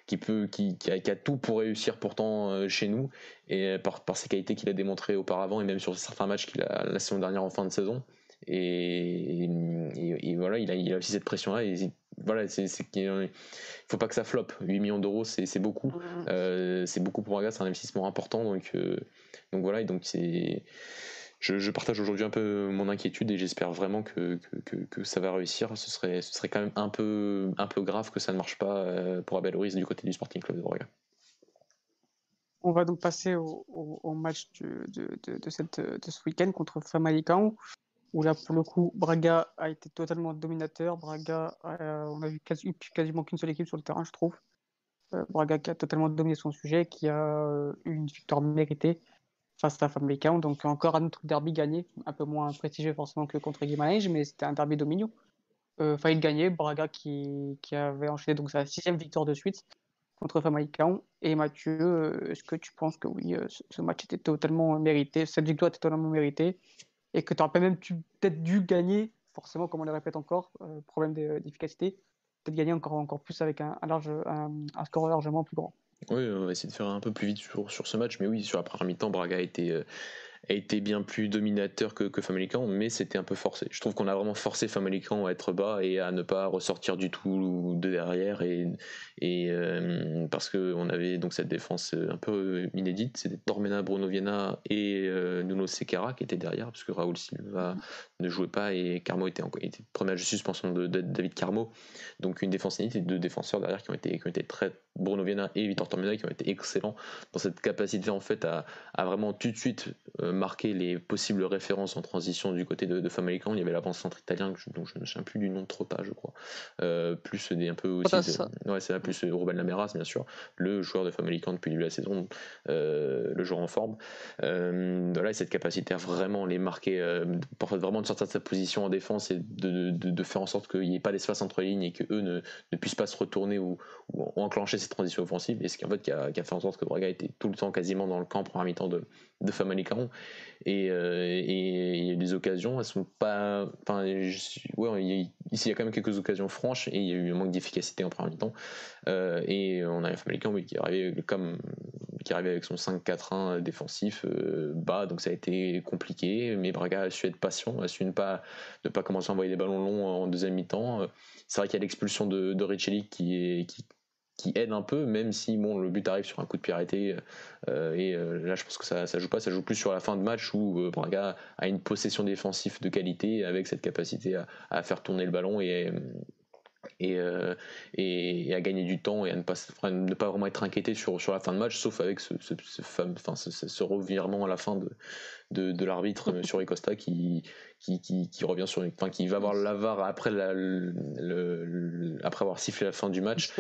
qui peut qui, a, tout pour réussir pourtant euh, chez nous. Et par, par ses qualités qu'il a démontré auparavant et même sur certains matchs qu'il a la saison dernière en fin de saison et, et, voilà il a, il a aussi cette pression là et voilà, c'est, faut pas que ça floppe. 8 millions d'euros, c'est, beaucoup. Mmh. Euh, c'est beaucoup pour un gars, c'est un investissement important. Donc, euh, donc voilà, et donc c'est. Je, partage aujourd'hui un peu mon inquiétude et j'espère vraiment que, que, que, ça va réussir. Ce serait, ce serait quand même un peu, un peu grave que ça ne marche pas euh, pour Abel Ruiz du côté du Sporting Club de Braga. On va donc passer au, au, match de, de, de, cette, de ce week-end contre Famalicão où là, pour le coup, Braga a été totalement dominateur. Braga, euh, on a vu quasi, quasiment qu'une seule équipe sur le terrain, je trouve. Euh, Braga qui a totalement dominé son sujet, qui a eu une victoire méritée face à Famalicão. Donc encore un autre derby gagné, un peu moins prestigieux forcément que contre Guimarães, mais c'était un derby dominion. Euh, failli gagner, Braga qui, qui, avait enchaîné donc sa sixième victoire de suite contre Famalicão. Et Mathieu, euh, est-ce que tu penses que oui, ce match était totalement mérité, cette victoire était totalement méritée? Et que tu aurais même peut-être dû gagner, forcément, comme on le répète encore, euh, problème d'efficacité, peut-être gagner encore, encore plus avec un, score largement plus grand. Oui, on va essayer de faire un peu plus vite sur, sur ce match, mais oui, sur la première mi-temps, Braga a été, euh, a été bien plus dominateur que, que Famalicão, mais c'était un peu forcé. Je trouve qu'on a vraiment forcé Famalicão à être bas et à ne pas ressortir du tout de derrière, et, et euh, parce qu'on avait donc cette défense un peu inédite, c'était Tormena, Bruno Viana et euh, Nuno Sequeira qui étaient derrière, parce que Raoul Silva ne jouait pas et Carmo était, en, était première suspension de, David Carmo, donc une défense inédite et deux défenseurs derrière qui ont été, qui ont été très Bruno Viana et Victor Tormena qui ont été excellents dans cette capacité en fait à, à vraiment tout de suite euh, marquer les possibles références en transition du côté de, de Famalicão. Il y avait l'avant-centre italien dont je ne me souviens plus du nom trop pas, je crois. Euh, plus des un peu aussi. ouais, c'est plus Ruben Lameras, bien sûr, le joueur de Famalicão depuis le début de la saison, euh, le joueur en forme. voilà, cette capacité à vraiment les marquer, parfois vraiment de sortir de sa position en défense et de, de, de faire en sorte qu'il n'y ait pas d'espace entre les lignes et qu'eux ne, ne puissent pas se retourner ou, ou, enclencher cette transition offensive. Et ce qui, en fait, qui a, qui a fait en sorte que Braga était tout le temps quasiment dans le camp pour un mi-temps de, de Famalicão et, euh, et, les occasions elles sont pas enfin ouais, ici il y a quand même quelques occasions franches et il y a eu un manque d'efficacité en premier temps euh, et on a Famalicão oui, qui arrivait comme qui arrivait avec son 5-4-1 défensif euh, bas donc ça a été compliqué. Mais Braga a su être patient a su ne pas ne pas commencer à envoyer des ballons longs en deuxième mi-temps. C'est vrai qu'il y a l'expulsion de, de qui est qui qui aide un peu, même si bon, le but arrive sur un coup de pied arrêté. Euh, et euh, là, je pense que ça, ça joue pas, ça joue plus sur la fin de match où euh, Braga a une possession défensive de qualité avec cette capacité à, à faire tourner le ballon et, et, et, à gagner du temps et à ne pas, ne pas vraiment être inquiété sur, sur la fin de match, sauf avec ce, ce, ce, enfin, ce, ce revirement à la fin de, de, de l'arbitre sur Costa qui, qui, qui, qui, revient sur enfin, qui va voir l'avare après la, le, après avoir sifflé la fin du match.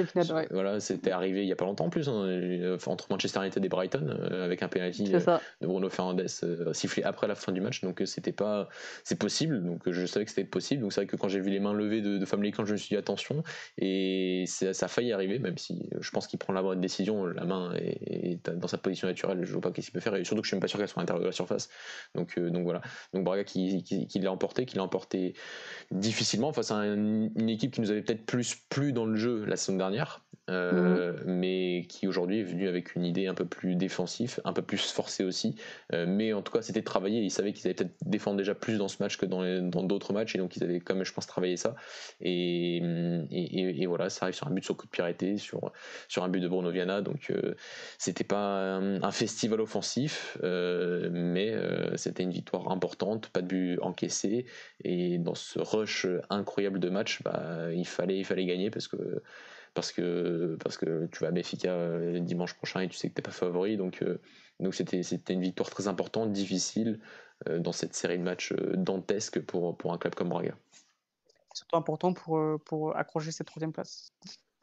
Voilà c'était arrivé il y a pas longtemps en plus hein, entre Manchester United et Brighton euh, avec un penalty de Bruno Fernandes euh, sifflé après la fin du match. Donc euh, c'était pas c'est possible. Donc je savais que c'était possible. Donc c'est vrai que quand j'ai vu les mains levées de, de Family quand je me suis dit attention. Et ça a failli arriver même si je pense qu'il prend la bonne décision. La main est, dans sa position naturelle. Je vois pas qu'est-ce qu'il peut faire. Et surtout que je suis même pas sûr qu'elle soit à l'intérieur de la surface donc donc voilà donc Braga qui, qui qui l'a emporté, qui l'a emporté difficilement face à une équipe qui nous avait peut-être plus plu dans le jeu la semaine dernière, euh, mhm. mais qui aujourd'hui est venu avec une idée un peu plus défensive, un peu plus forcée aussi. Euh, mais en tout cas, c'était travaillé. Ils savaient qu'ils allaient peut-être défendre déjà plus dans ce match que dans d'autres matchs, et donc ils avaient quand même, je pense, travaillé ça. Et, et, voilà, ça arrive sur un but sur coup de pied sur, sur un but de Bruno Viana. Donc euh, c'était pas un, festival offensif, mais c'était une victoire importante, pas de but encaissé. Et dans ce rush incroyable de match, bah, il, fallait, il fallait gagner parce que parce que, parce que tu vas à Béfica euh, dimanche prochain et tu sais que tu n'es pas favori. Donc, euh, c'était, c'était une victoire très importante, difficile euh, dans cette série de matchs dantesque pour, pour un club comme Braga. Surtout important pour, pour accrocher cette troisième place.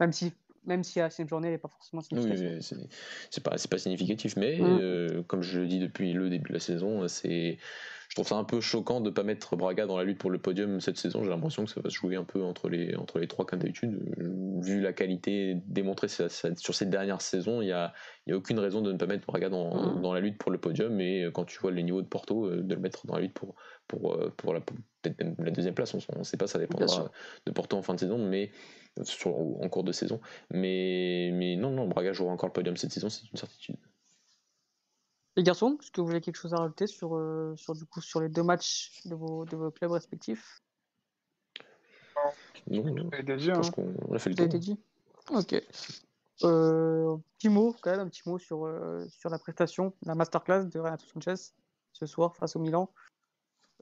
Même si même si à cette journée, n'est pas forcément significative. Oui, c'est pas, pas significatif, mais mmh. comme je le dis depuis le début de la saison, c'est je trouve ça un peu choquant de ne pas mettre Braga dans la lutte pour le podium cette saison. J'ai l'impression que ça va se jouer un peu entre les, entre les trois comme d'habitude. Vu la qualité démontrée sur ces dernières saisons, il n'y a, y a aucune raison de ne pas mettre Braga dans, mmh. dans, la lutte pour le podium. Et quand tu vois les niveaux de Porto, euh, de le mettre dans la lutte pour, pour, euh, pour la, peut-être même la deuxième place, on ne sait pas, ça dépendra de Porto en fin de saison, mais sur, en cours de saison. Mais, mais non, non, Braga jouera encore le podium cette saison, c'est une certitude. Les garçons, est-ce que vous avez quelque chose à rajouter sur, euh, sur, du coup, sur les deux matchs de vos, de vos clubs respectifs? Non, on a déjà, hein. on a fait le tour. été dit? Ok. Euh, petit mot, quand même, un petit mot sur, euh, sur la prestation, la masterclass de Renato Sanchez ce soir face au Milan.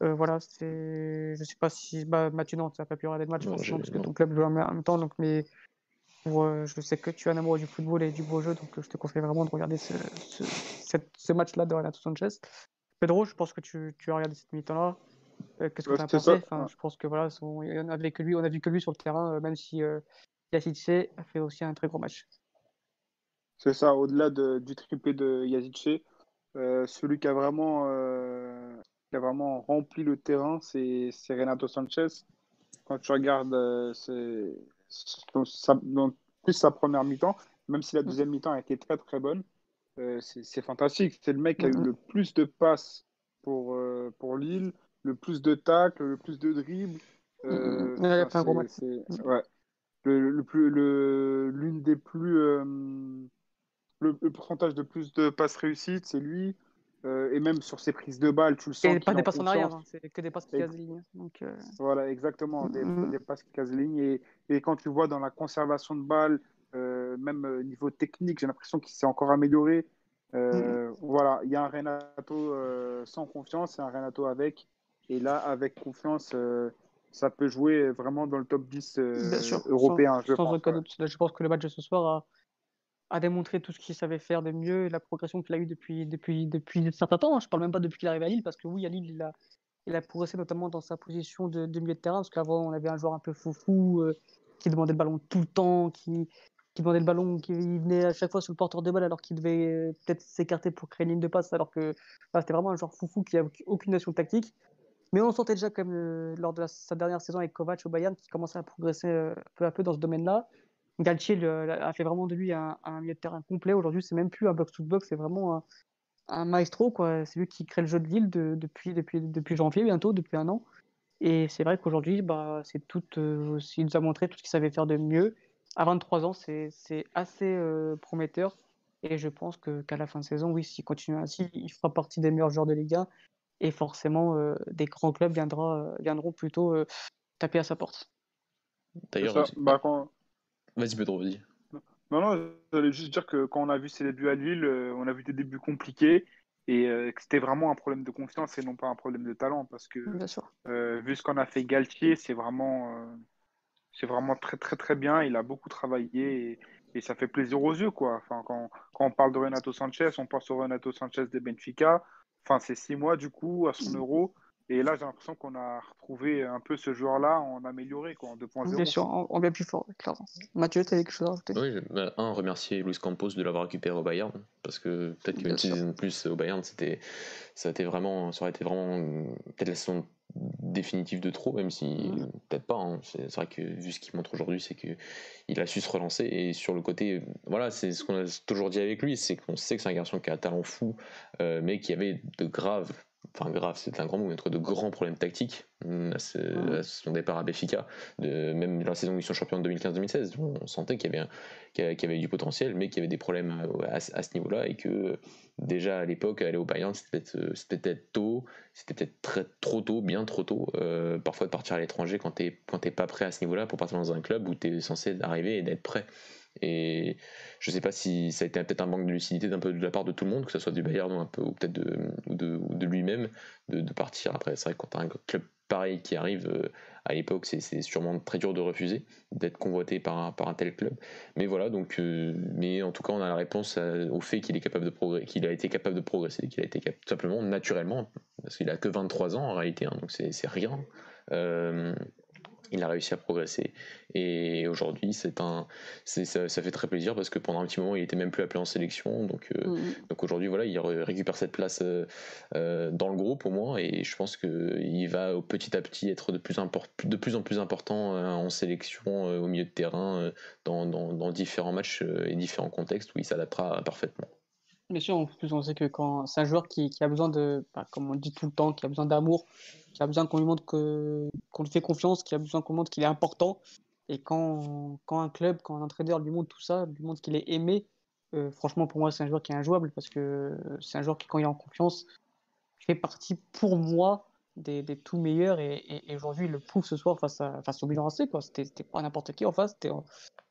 Euh, voilà, c'est. Je sais pas si. Bah, Mathieu, non, tu n'as pas pu regarder le match, forcément, parce que ton club joue en même temps, donc, mais euh, je sais que tu es un amoureux du football et du beau jeu, donc euh, je te conseille vraiment de regarder ce, ce, match-là de Renato Sanchez. Pedro, je pense que tu, tu as regardé cette mi-temps-là. Euh, qu'est-ce que tu as pensé? enfin, Je pense que voilà, on, a vu que lui, on a vu que lui sur le terrain, même si euh, Yazice a fait aussi un très gros match. C'est ça, au-delà de, du triplé de Yazice, celui qui a vraiment, qui a vraiment rempli le terrain, c'est Renato Sanchez. Quand tu regardes, c'est plus sa première mi-temps, même si la mm. deuxième mi-temps a été très très bonne, euh, c'est fantastique. C'est le mec qui a eu mm-hmm. le plus de passes pour, euh, pour Lille, le plus de tacles, le plus de dribbles. Euh, mm-hmm. ouais. Le, le plus, le, l'une des plus, le, pourcentage de plus de passes réussites, c'est lui. Euh, et même sur ses prises de balles, tu le sens. Et pas des passes en arrière, hein, c'est que des passes qui cassent ligne. Donc, euh, Voilà, exactement, des, mm, mm. des passes qui cassent ligne. Et, et, quand tu vois dans la conservation de balles, euh, même niveau technique, j'ai l'impression qu'il s'est encore amélioré. Mm. Voilà, il y a un Renato sans confiance et un Renato avec. Et là, avec confiance, ça peut jouer vraiment dans le top 10 européen. je, pense, je pense que le match de ce soir a a démontré tout ce qu'il savait faire de mieux la progression qu'il a eu depuis, depuis, depuis un certain temps. Hein. Je parle même pas depuis qu'il arrive à Lille, parce que oui, à Lille, il a, il a progressé notamment dans sa position de, milieu de terrain, parce qu'avant, on avait un joueur un peu foufou euh, qui demandait le ballon tout le temps, qui, demandait le ballon, qui venait à chaque fois sur le porteur de balle alors qu'il devait euh, peut-être s'écarter pour créer une ligne de passe, alors que c'était vraiment un joueur foufou qui n'a aucune notion tactique. Mais on sentait déjà comme euh, lors de sa dernière saison avec Kovac au Bayern qui commençait à progresser peu à peu dans ce domaine-là. Galtier a fait vraiment de lui un, milieu de terrain complet. Aujourd'hui, c'est même plus un box-to-box, c'est vraiment un, maestro. C'est lui qui crée le jeu de ville depuis, depuis, depuis janvier, bientôt, depuis un an. Et c'est vrai qu'aujourd'hui, bah, c'est tout, euh, il nous a montré tout ce qu'il savait faire de mieux. À 23 ans, c'est assez euh, prometteur. Et je pense qu'à la fin de saison, oui, s'il continue ainsi, il fera partie des meilleurs joueurs de Ligue 1. Et forcément, euh, des grands clubs viendra, viendront plutôt taper à sa porte. D'ailleurs, bah, quand, Vas-y, Pedro, vas-y. Non, non, j'allais juste dire que quand on a vu ses débuts à Lille, euh, on a vu des débuts compliqués et euh, que c'était vraiment un problème de confiance et non pas un problème de talent parce que euh, vu ce qu'on a fait Galtier, c'est vraiment, c'est vraiment très très très bien. Il a beaucoup travaillé et, et, ça fait plaisir aux yeux quoi. Enfin, quand, quand on parle de Renato Sanchez, on pense au Renato Sanchez de Benfica. Enfin, c'est six mois du coup à son mm. euro. Et là, j'ai l'impression qu'on a retrouvé un peu ce joueur-là en amélioré, quoi, en 2.0. Bien sûr, en, bien plus fort, clairement. Mathieu, tu as quelque chose à rajouter? Oui, bah, un, remercier Luis Campos de l'avoir récupéré au Bayern, parce que peut-être qu'une saison de plus au Bayern, c'était, ça, a été vraiment, ça aurait été vraiment peut-être la saison définitive de trop, même si peut-être pas. Hein. C'est, vrai que vu ce qu'il montre aujourd'hui, c'est qu'il a su se relancer. Et sur le côté, voilà, c'est ce qu'on a toujours dit avec lui, c'est qu'on sait que c'est un garçon qui a un talent fou, euh, mais qui avait de graves enfin grave, c'est un grand mot, entre de grands problèmes tactiques mm, à, son départ à Béfica. De, même la saison où ils sont champions de 2015-2016, on sentait qu'il y, avait qu'il y avait du potentiel, mais qu'il y avait des problèmes à, ce niveau-là et que déjà à l'époque, aller au Bayern, c'était peut-être, peut tôt, c'était peut-être très, trop tôt, bien trop tôt, euh, parfois de partir à l'étranger quand t'es, quand t'es pas prêt à ce niveau-là pour partir dans un club où tu es censé arriver et d'être prêt. Et je ne sais pas si ça a été peut-être un manque de lucidité d'un peu de la part de tout le monde, que ce soit du Bayern ou un peu ou peut-être de, de, lui-même, de, partir. Après, c'est vrai que quand tu as un club pareil qui arrive euh, à l'époque, c'est sûrement très dur de refuser d'être convoité par un, par un tel club. Mais voilà, donc, euh, mais en tout cas, on a la réponse au fait qu'il est capable a été capable de progresser, qu'il a été tout simplement naturellement, parce qu'il a que 23 ans en réalité, hein, donc c'est rien. Euh, il a réussi à progresser. Et aujourd'hui, c'est un, ça, ça, fait très plaisir parce que pendant un petit moment, il était même plus appelé en sélection. Donc, euh, mm. donc aujourd'hui, voilà, il récupère cette place euh, euh, dans le groupe au moins. Et je pense qu'il va petit à petit être de plus, de plus en plus important en sélection au milieu de terrain dans, dans, dans différents matchs et différents contextes où il s'adaptera parfaitement. Bien sûr, en plus, on sait que quand c'est un joueur qui, qui a besoin de, bah, comme on dit tout le temps, qui a besoin d'amour, qui a besoin qu'on lui montre qu'on lui fait confiance, qui a besoin qu'on montre qu'il est important. Et quand, quand un club, quand un entraîneur lui montre tout ça, lui montre qu'il est aimé, euh, franchement, pour moi, c'est un joueur qui est injouable parce que c'est un joueur qui, quand il est en confiance, fait partie pour moi des, des tout meilleurs. Et, et, aujourd'hui, il le prouve ce soir face, à, face au bilan AC. C'était, c'était pas n'importe qui en face, c'était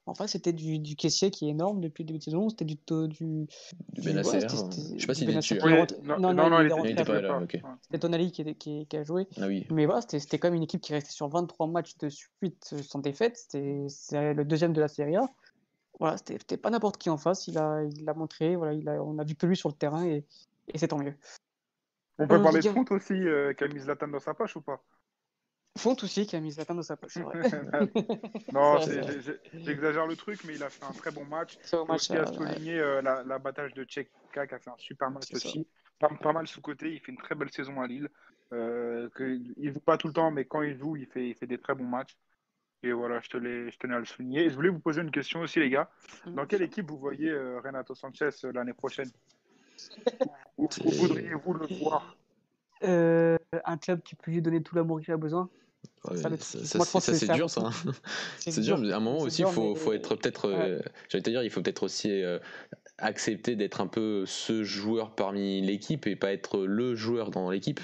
Enfin, c'était du, du caissier qui est énorme depuis le début de saison. C'était du, du, du, Benacer. Ouais, je sais pas s'il est dessus. Non, non, non, il n'était pas là. C'était Tonali qui, qui, qui, a joué. Ah, oui. Mais voilà, c'était quand même une équipe qui restait sur 23 matchs de suite sans défaite. C'est le deuxième de la Serie A. Voilà, c'était pas n'importe qui en face. Il a, il a montré. Voilà, il a, on a vu que lui sur le terrain et, et c'est tant mieux. On peut parler de foot aussi, euh, qui a mis Zlatan dans sa poche ou pas? Font aussi qui a mis Zlatan dans sa poche, *laughs* *laughs* non, j'exagère le truc, mais il a fait un très bon match. Il match, a souligné euh, l'abattage de Tcheka qui a fait un super match aussi. Pas, mal sous-côté, il fait une très belle saison à Lille. Euh, que, il joue pas tout le temps, mais quand il joue, il fait, il fait des très bons matchs. Et voilà, je, te je tenais à le souligner. Et je voulais vous poser une question aussi, les gars. Dans quelle équipe vous voyez euh, Renato Sanchez l'année prochaine? Où, voudriez-vous le voir? Un club qui peut lui donner tout l'amour qu'il a besoin ça, c'est dur, ça. Hein. *laughs* C'est dur, mais à un moment aussi, il faut, faut, être peut-être. Euh, j'allais te dire, il faut peut-être aussi euh, accepter d'être un peu ce joueur parmi l'équipe et pas être le joueur dans l'équipe.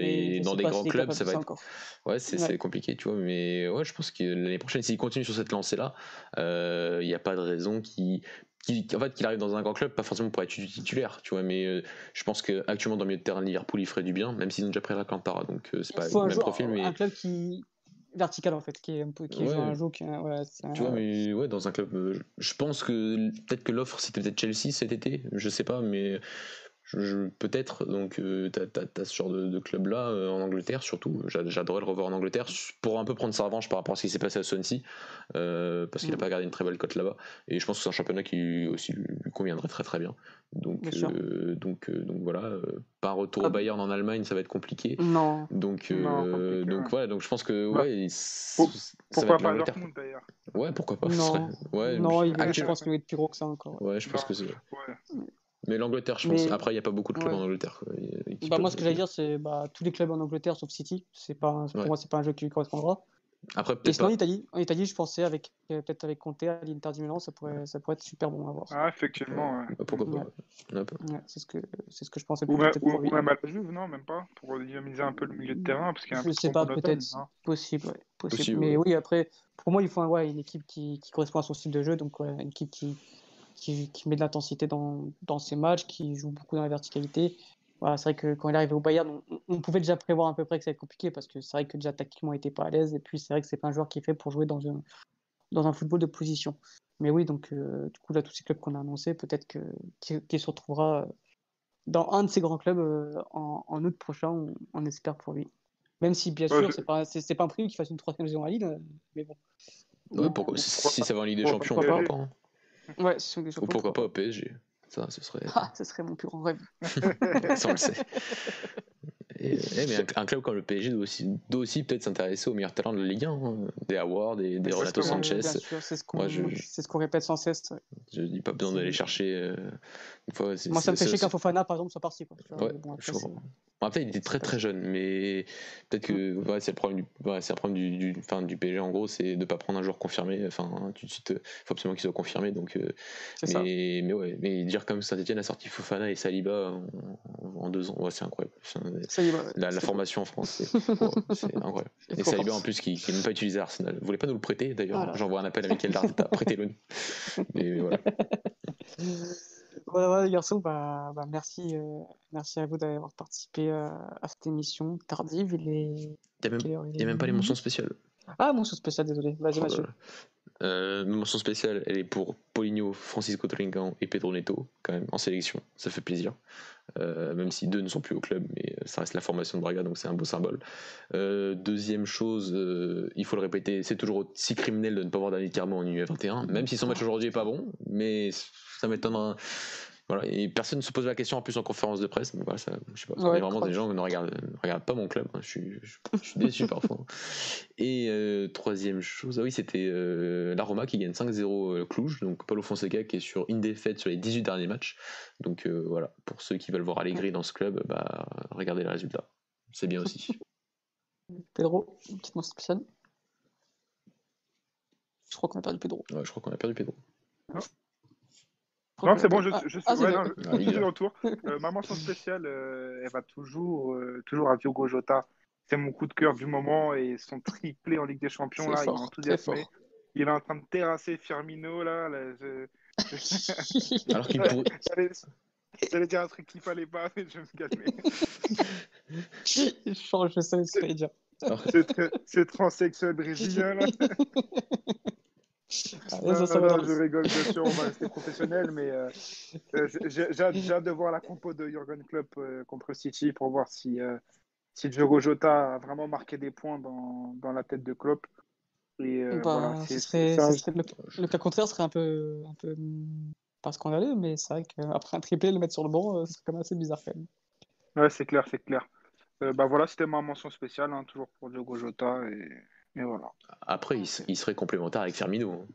et dans des grands clubs, ça va être. Ouais, c'est compliqué, tu vois. Mais ouais, je pense que l'année prochaine, s'il continue sur cette lancée-là, il n'y a pas de raison qu'il en fait, qu'il arrive dans un grand club, pas forcément pour être titulaire, tu vois, mais euh, je pense qu'actuellement dans le milieu de terrain, Liverpool, il ferait du bien, même s'ils ont déjà pris la Cantara, donc euh, c'est pas le même profil. Mais... Un club qui vertical en fait, qui est un peu qui un jeu qui, ouais, Tu vois, mais ouais, dans un club, euh, je pense que peut-être que l'offre c'était peut-être Chelsea cet été, je sais pas, mais peut-être, donc euh, tu as, ce genre de, club-là euh, en Angleterre, surtout. J'adorais le revoir en Angleterre pour un peu prendre sa revanche par rapport à ce qui s'est passé à Swansea, euh, parce qu'il n'a mm. pas gardé une très belle cote là-bas. Et je pense que c'est un championnat qui aussi lui conviendrait très très bien. Donc, donc, donc voilà, pas un retour au ah. Bayern en Allemagne, ça va être compliqué. Non. Donc, donc voilà, donc je pense que bah, ouais, pourquoi pas Dortmund d'ailleurs Ouais, pourquoi pas. Non, ouais, non je, pense qu'il va être plus gros que ça encore. Ouais, je pense que c'est. Ouais. Mais l'Angleterre, je pense. Après, il n'y a pas beaucoup de clubs en Angleterre. Bah, moi, ce que j'allais dire, c'est bah, tous les clubs en Angleterre sauf City. C'est pas, pour moi, c'est pas un jeu qui lui correspondra. Après, Et sinon, en Italie, en Italie, je pensais avec euh, peut-être avec Conte à l'Inter du Milan, ça pourrait, ça pourrait être super bon à voir. Ah, effectivement. Bah, pourquoi pas C'est ce que c'est ce que je pensais. Ou, même, ou, même à la Juve, non, même pas pour dynamiser un peu le milieu de terrain, parce qu'il y a un Je sais pas, peut-être possible, possible. Mais oui, après, pour moi, il faut ouais, une équipe qui, qui correspond à son style de jeu, donc une équipe qui qui, met de l'intensité dans, dans, ses matchs, qui joue beaucoup dans la verticalité. Voilà, c'est vrai que quand il est arrivé au Bayern, on, pouvait déjà prévoir à peu près que ça allait être compliqué parce que c'est vrai que déjà tactiquement il n'était pas à l'aise et puis c'est vrai que c'est pas un joueur qui est fait pour jouer dans un, dans un football de position. Mais oui, donc euh, du coup là tous ces clubs qu'on a annoncés, peut-être que qu'il se retrouvera euh, dans un de ces grands clubs euh, en, en, août prochain, on, espère pour lui. Même si bien sûr c'est pas c'est, pas un prix qu'il fasse une troisième saison à Lille, mais bon. si, ça va en Ligue des Champions, pourquoi pas. Hein. Ouais, Ou pourquoi pas au PSG ça, ce serait. Ah, ce serait mon plus grand rêve. *laughs* *laughs* ça, on le sait. Et, eh, mais un, club comme le PSG doit aussi, doit aussi peut-être s'intéresser aux meilleurs talents de la Ligue 1, hein. des Awards, des, des Renato Sanchez. C'est ce qu'on ce répète sans cesse. Je dis pas besoin d'aller chercher. Euh, une fois, Moi, ça me fait chier qu'un Fofana, par exemple, soit parti. Quoi. Ouais, bon, après, après, il était très très jeune, mais peut-être que ouais, c'est le problème, du, ouais, le problème du, du, enfin, du PSG en gros, c'est de ne pas prendre un joueur confirmé. Enfin, tout de suite, il faut absolument qu'il soit confirmé. Donc, euh, mais, ça. mais ouais, mais dire comme Saint-Etienne a sorti Fofana et Saliba en, en deux ans, ouais, c'est incroyable. Saliba, la, la formation en France, c'est *laughs* incroyable. Et Saliba en plus qui n'est même pas utilisé à Arsenal. Vous voulez pas nous le prêter d'ailleurs? J'envoie un appel à Michael Darta, prêtez-le. *laughs* Mais voilà. *laughs* Voilà, les garçons, bah, bah merci, euh, merci à vous d'avoir participé euh, à cette émission tardive. Il est. Il n'y a, même pas les mentions spéciales. Ah, mention spéciale, désolé. Vas-y, oh, euh, mention spéciale, elle est pour Paulinho, Francisco Trincan et Pedro Neto, quand même, en sélection. Ça fait plaisir. Euh, même si deux ne sont plus au club, mais ça reste la formation de Braga, donc c'est un beau symbole. Euh, deuxième chose, il faut le répéter, c'est toujours aussi criminel de ne pas voir David Carmo en U21, même si son match aujourd'hui est pas bon, mais ça m'étonnera voilà, et personne ne se pose la question en plus en conférence de presse. Donc voilà, ça, je sais pas, vraiment des gens qui ne regardent, pas mon club. Hein. Je, suis, je, suis déçu *laughs* parfois. Et euh, troisième chose, ah oui, c'était euh, la Roma qui gagne 5-0 euh, Cluj. Donc Paulo Fonseca qui est sur une défaite sur les 18 derniers matchs. Donc voilà, pour ceux qui veulent voir Allegri dans ce club, bah, regardez les résultats. C'est bien aussi. *laughs* Pedro, une petite mention spéciale. Je crois qu'on a perdu Pedro. Ouais, je crois qu'on a perdu Pedro. Non, c'est bon, je, je, ah, suis, ouais, non, je, suis de retour. Euh, ma mention spéciale, euh, elle va toujours, euh, toujours à Diogo Jota. C'est mon coup de cœur du moment et son triplé en Ligue des Champions, là, il m'a enthousiasmé. Il est en train de terrasser Firmino, là. là je... *laughs* Alors qu'il pourrait... *laughs* J'allais dire un truc qu'il fallait pas, mais je vais me calmer. *laughs* je change, je sais ce qu'il dire. C'est transsexuel brésilien, là. Ah, je rigole, bien sûr, on va rester professionnel, mais euh, euh, j'ai hâte de voir la compo de Jurgen Klopp euh, contre City pour voir si, si Diogo Jota a vraiment marqué des points dans, dans la tête de Klopp. Et, bah, ce serait, le, cas contraire serait un peu, un peu pas scandaleux, mais c'est vrai qu'après un triplé, le mettre sur le banc, c'est quand même assez bizarre quand même. Ouais, c'est clair, c'est clair. bah voilà, c'était ma mention spéciale, hein, toujours pour Diogo Jota. Et... Après, il, serait complémentaire avec Firmino. Hein.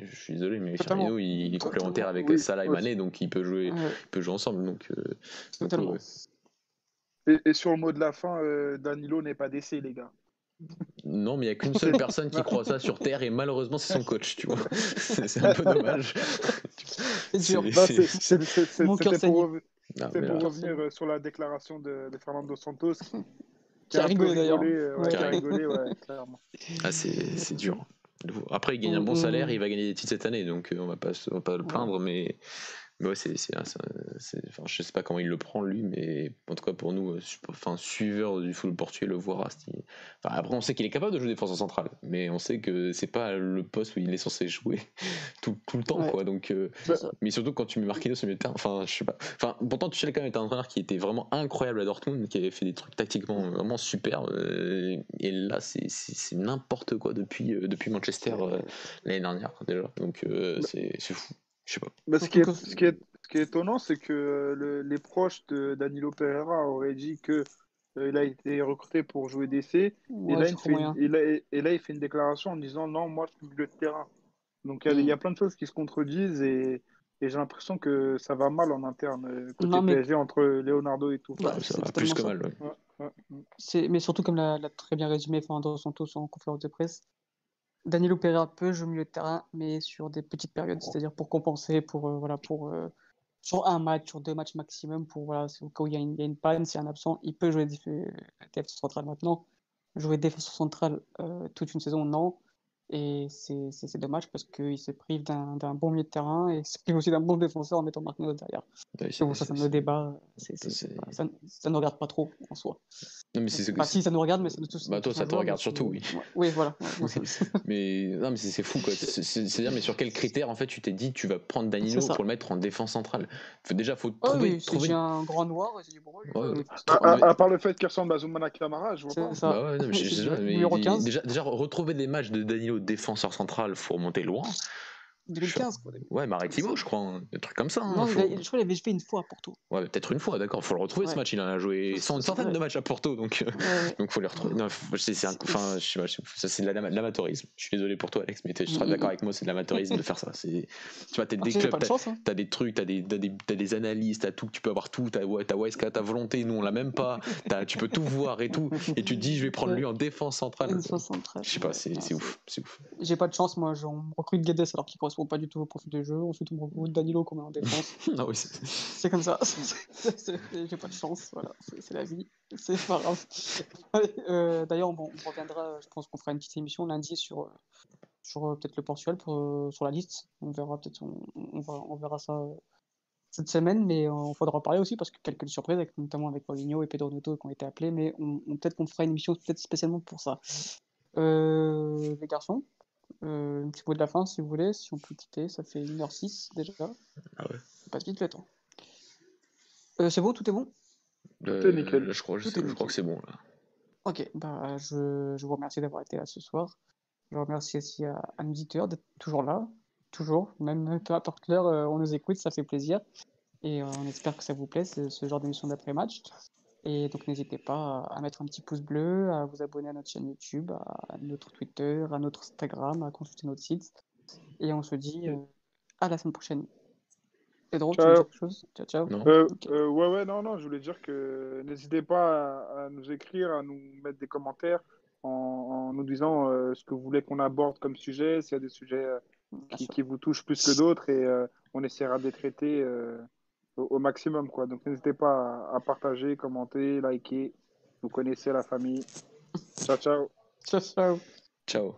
Je suis désolé, mais Firmino, il, est complémentaire avec Salah et Mané, donc il peut jouer, peut jouer ensemble. Donc, euh, et, sur le mot de la fin, euh, Danilo n'est pas d'essai, les gars. Non, mais il n'y a qu'une seule personne qui croit ça sur Terre et malheureusement c'est son coach, tu vois. *laughs* c'est un peu dommage. C'était pour, revenir euh, sur la déclaration de, de Fernando Santos. Qui a rigolé, d'ailleurs. euh, qui a rigolé, ouais, clairement. *laughs* ah, c'est c'est dur. Après, il gagne un bon Mm, salaire, il va gagner des titres cette année, donc euh, on va pas, se- on va pas le plaindre, mais, mais ouais, c'est, enfin, je sais pas comment il le prend lui, mais en tout cas pour nous, euh, enfin, suiveurs du football portugais, le voir à ce niveau- Enfin, après, on sait qu'il est capable de jouer défenseur central, mais on sait que c'est pas le poste où il est censé jouer *laughs* tout, tout le temps, Ouais. quoi. Donc, euh, mais surtout quand tu mets Marquinhos au milieu de terrain, enfin, je sais pas. Enfin, pourtant, Tuchel quand même était un entraîneur qui était vraiment incroyable à Dortmund, qui avait fait des trucs tactiquement vraiment super. euh, et là, c'est, n'importe quoi depuis, euh, depuis Manchester l'année dernière déjà. Donc, c'est, c'est fou. Je sais pas. Bah, ce, qui est, ce, qui est, ce qui est étonnant, c'est que euh, le- les proches de Danilo Pereira auraient dit que euh, il a été recruté pour jouer DC. Et, là, il fait une, moyen. et, là, et là, il fait une déclaration en disant non, moi, je suis milieu de terrain. Donc, il y a- y, a plein de choses qui se contredisent et, et j'ai l'impression que ça va mal en interne, euh, côté Non, mais- PSG, entre Leonardo et tout. Ouais, ça va plus que ça. mal. ouais. Ouais. C'est- Mais surtout, comme l'a l'a très bien résumé Fernando Santos en conférence de presse, Danilo Pereira peut jouer au milieu de terrain, mais sur des petites périodes, c'est-à-dire pour compenser, pour, euh, voilà, pour, euh, sur un match, sur deux matchs maximum, pour, voilà, au cas où il y a une, il y a une panne, s'il y a un absent, il peut jouer déf- défenseur central maintenant. Jouer défenseur central euh, toute une saison, non. Et c'est dommage parce qu'il se prive d'un d'un bon milieu de terrain et il se prive aussi d'un bon défenseur en mettant Marquinhos derrière. Ouais, bon, ça, un autre débat. pas- Ça, ça ne regarde pas trop en soi. Non, mais c'est, c'est- Bah, si, ça nous regarde, mais ça nous. Bah, toi, ça te regarde surtout, oui. Ouais, oui, voilà. Ouais, *laughs* ça- *laughs* Mais non, mais c'est c'est fou quoi. C'est-à-dire, mais sur quels critères en fait tu t'es dit tu vas prendre Danilo ça. pour le mettre en défense centrale? Faut- Déjà, faut Ah trouver. oui, trouver... j'ai un grand noir et du bon. À, part le fait qu'il ressemble à Zoumana Camara, je vois pas. Ça. Bah ouais, non, mais *laughs* je- je sais pas, mais Numéro il- 15. déjà, déjà retrouver des matchs de Danilo défenseur central, faut remonter loin. 2015, quoi. Ouais, Maritimo, je crois, hein, des trucs comme ça. hein, Non, faut- il a- je crois qu'il avait joué une fois pour tout. Ouais, peut-être une fois, d'accord. Faut le retrouver ce match. Il en a joué c'est centaine de matchs à Porto, donc. euh, Ouais. Donc faut les retrouver. Non, c'est, un- enfin, je sais pas, je- ça c'est de la- de l'amateurisme. Je suis désolé pour toi, Alex, mais t'es- tu seras Mm, mm, d'accord avec moi, c'est de l'amateurisme de faire ça. C'est, tu vois, t'es des j'ai clubs, t'as, hein. t'as des trucs, t'as des, t'as des, t'as des analyses, t'as tout, tu peux avoir tout, t'as, Weska, t'as volonté, nous on l'a même pas. T'as- tu peux tout voir et tout, et tu te dis je vais prendre lui en défense centrale. Une 73. Je sais pas, c'est, ouf, c'est ouf. J'ai pas de chance, moi. je- On recrute Guedes alors qu'il correspond pas du tout au profil de jeu. Ensuite, on me recrute Danilo qu'on met en défense. *laughs* Ah oui, c'est- comme ça. *laughs* J'ai pas de chance. Voilà, c'est la vie. C'est pas grave. *laughs* Euh, D'ailleurs, bon, on reviendra. Je pense qu'on fera une petite émission lundi sur, sur euh, peut-être le Portugal pour, euh, sur la liste. On verra peut-être. On, on, va- on verra ça cette semaine, mais il faudra en parler aussi parce que quelques surprises, avec, notamment avec Paulinho et Pedro Neto qui ont été appelés, mais on, on- peut-être qu'on fera une émission peut-être spécialement pour ça. Euh, les garçons, euh, un petit mot de la fin si vous voulez, si on peut quitter, ça fait 1h06 déjà. Ah ouais. Ça passe vite le temps. Euh, c'est bon, tout est bon? Euh, nickel. là, je crois, je, Tout sais- est je nickel. crois que c'est bon là. Ok, bah, je, je vous remercie d'avoir été là ce soir. Je remercie aussi à, à nos auditeurs d'être toujours là, toujours, même peu importe l'heure, euh, on nous écoute, ça fait plaisir. Et euh, on espère que ça vous plaît, ce, ce genre d'émission d'après-match. Et donc n'hésitez pas à, mettre un petit pouce bleu, à vous abonner à notre chaîne YouTube, à notre Twitter, à notre Instagram, à consulter notre site. Et on se dit euh, à la semaine prochaine. Pedro, tu veux dire quelque chose? Ciao, ciao. Non Euh, Ok. euh, ouais, ouais, non, non, je voulais dire que n'hésitez pas à, à nous écrire, à nous mettre des commentaires en, en nous disant euh, ce que vous voulez qu'on aborde comme sujet, s'il y a des sujets euh, qui, vous touchent plus que d'autres et euh, on essaiera de les traiter euh, au, au maximum, quoi. Donc n'hésitez pas à, à partager, commenter, liker. Vous connaissez la famille. Ciao, ciao. Ciao, ciao. Ciao.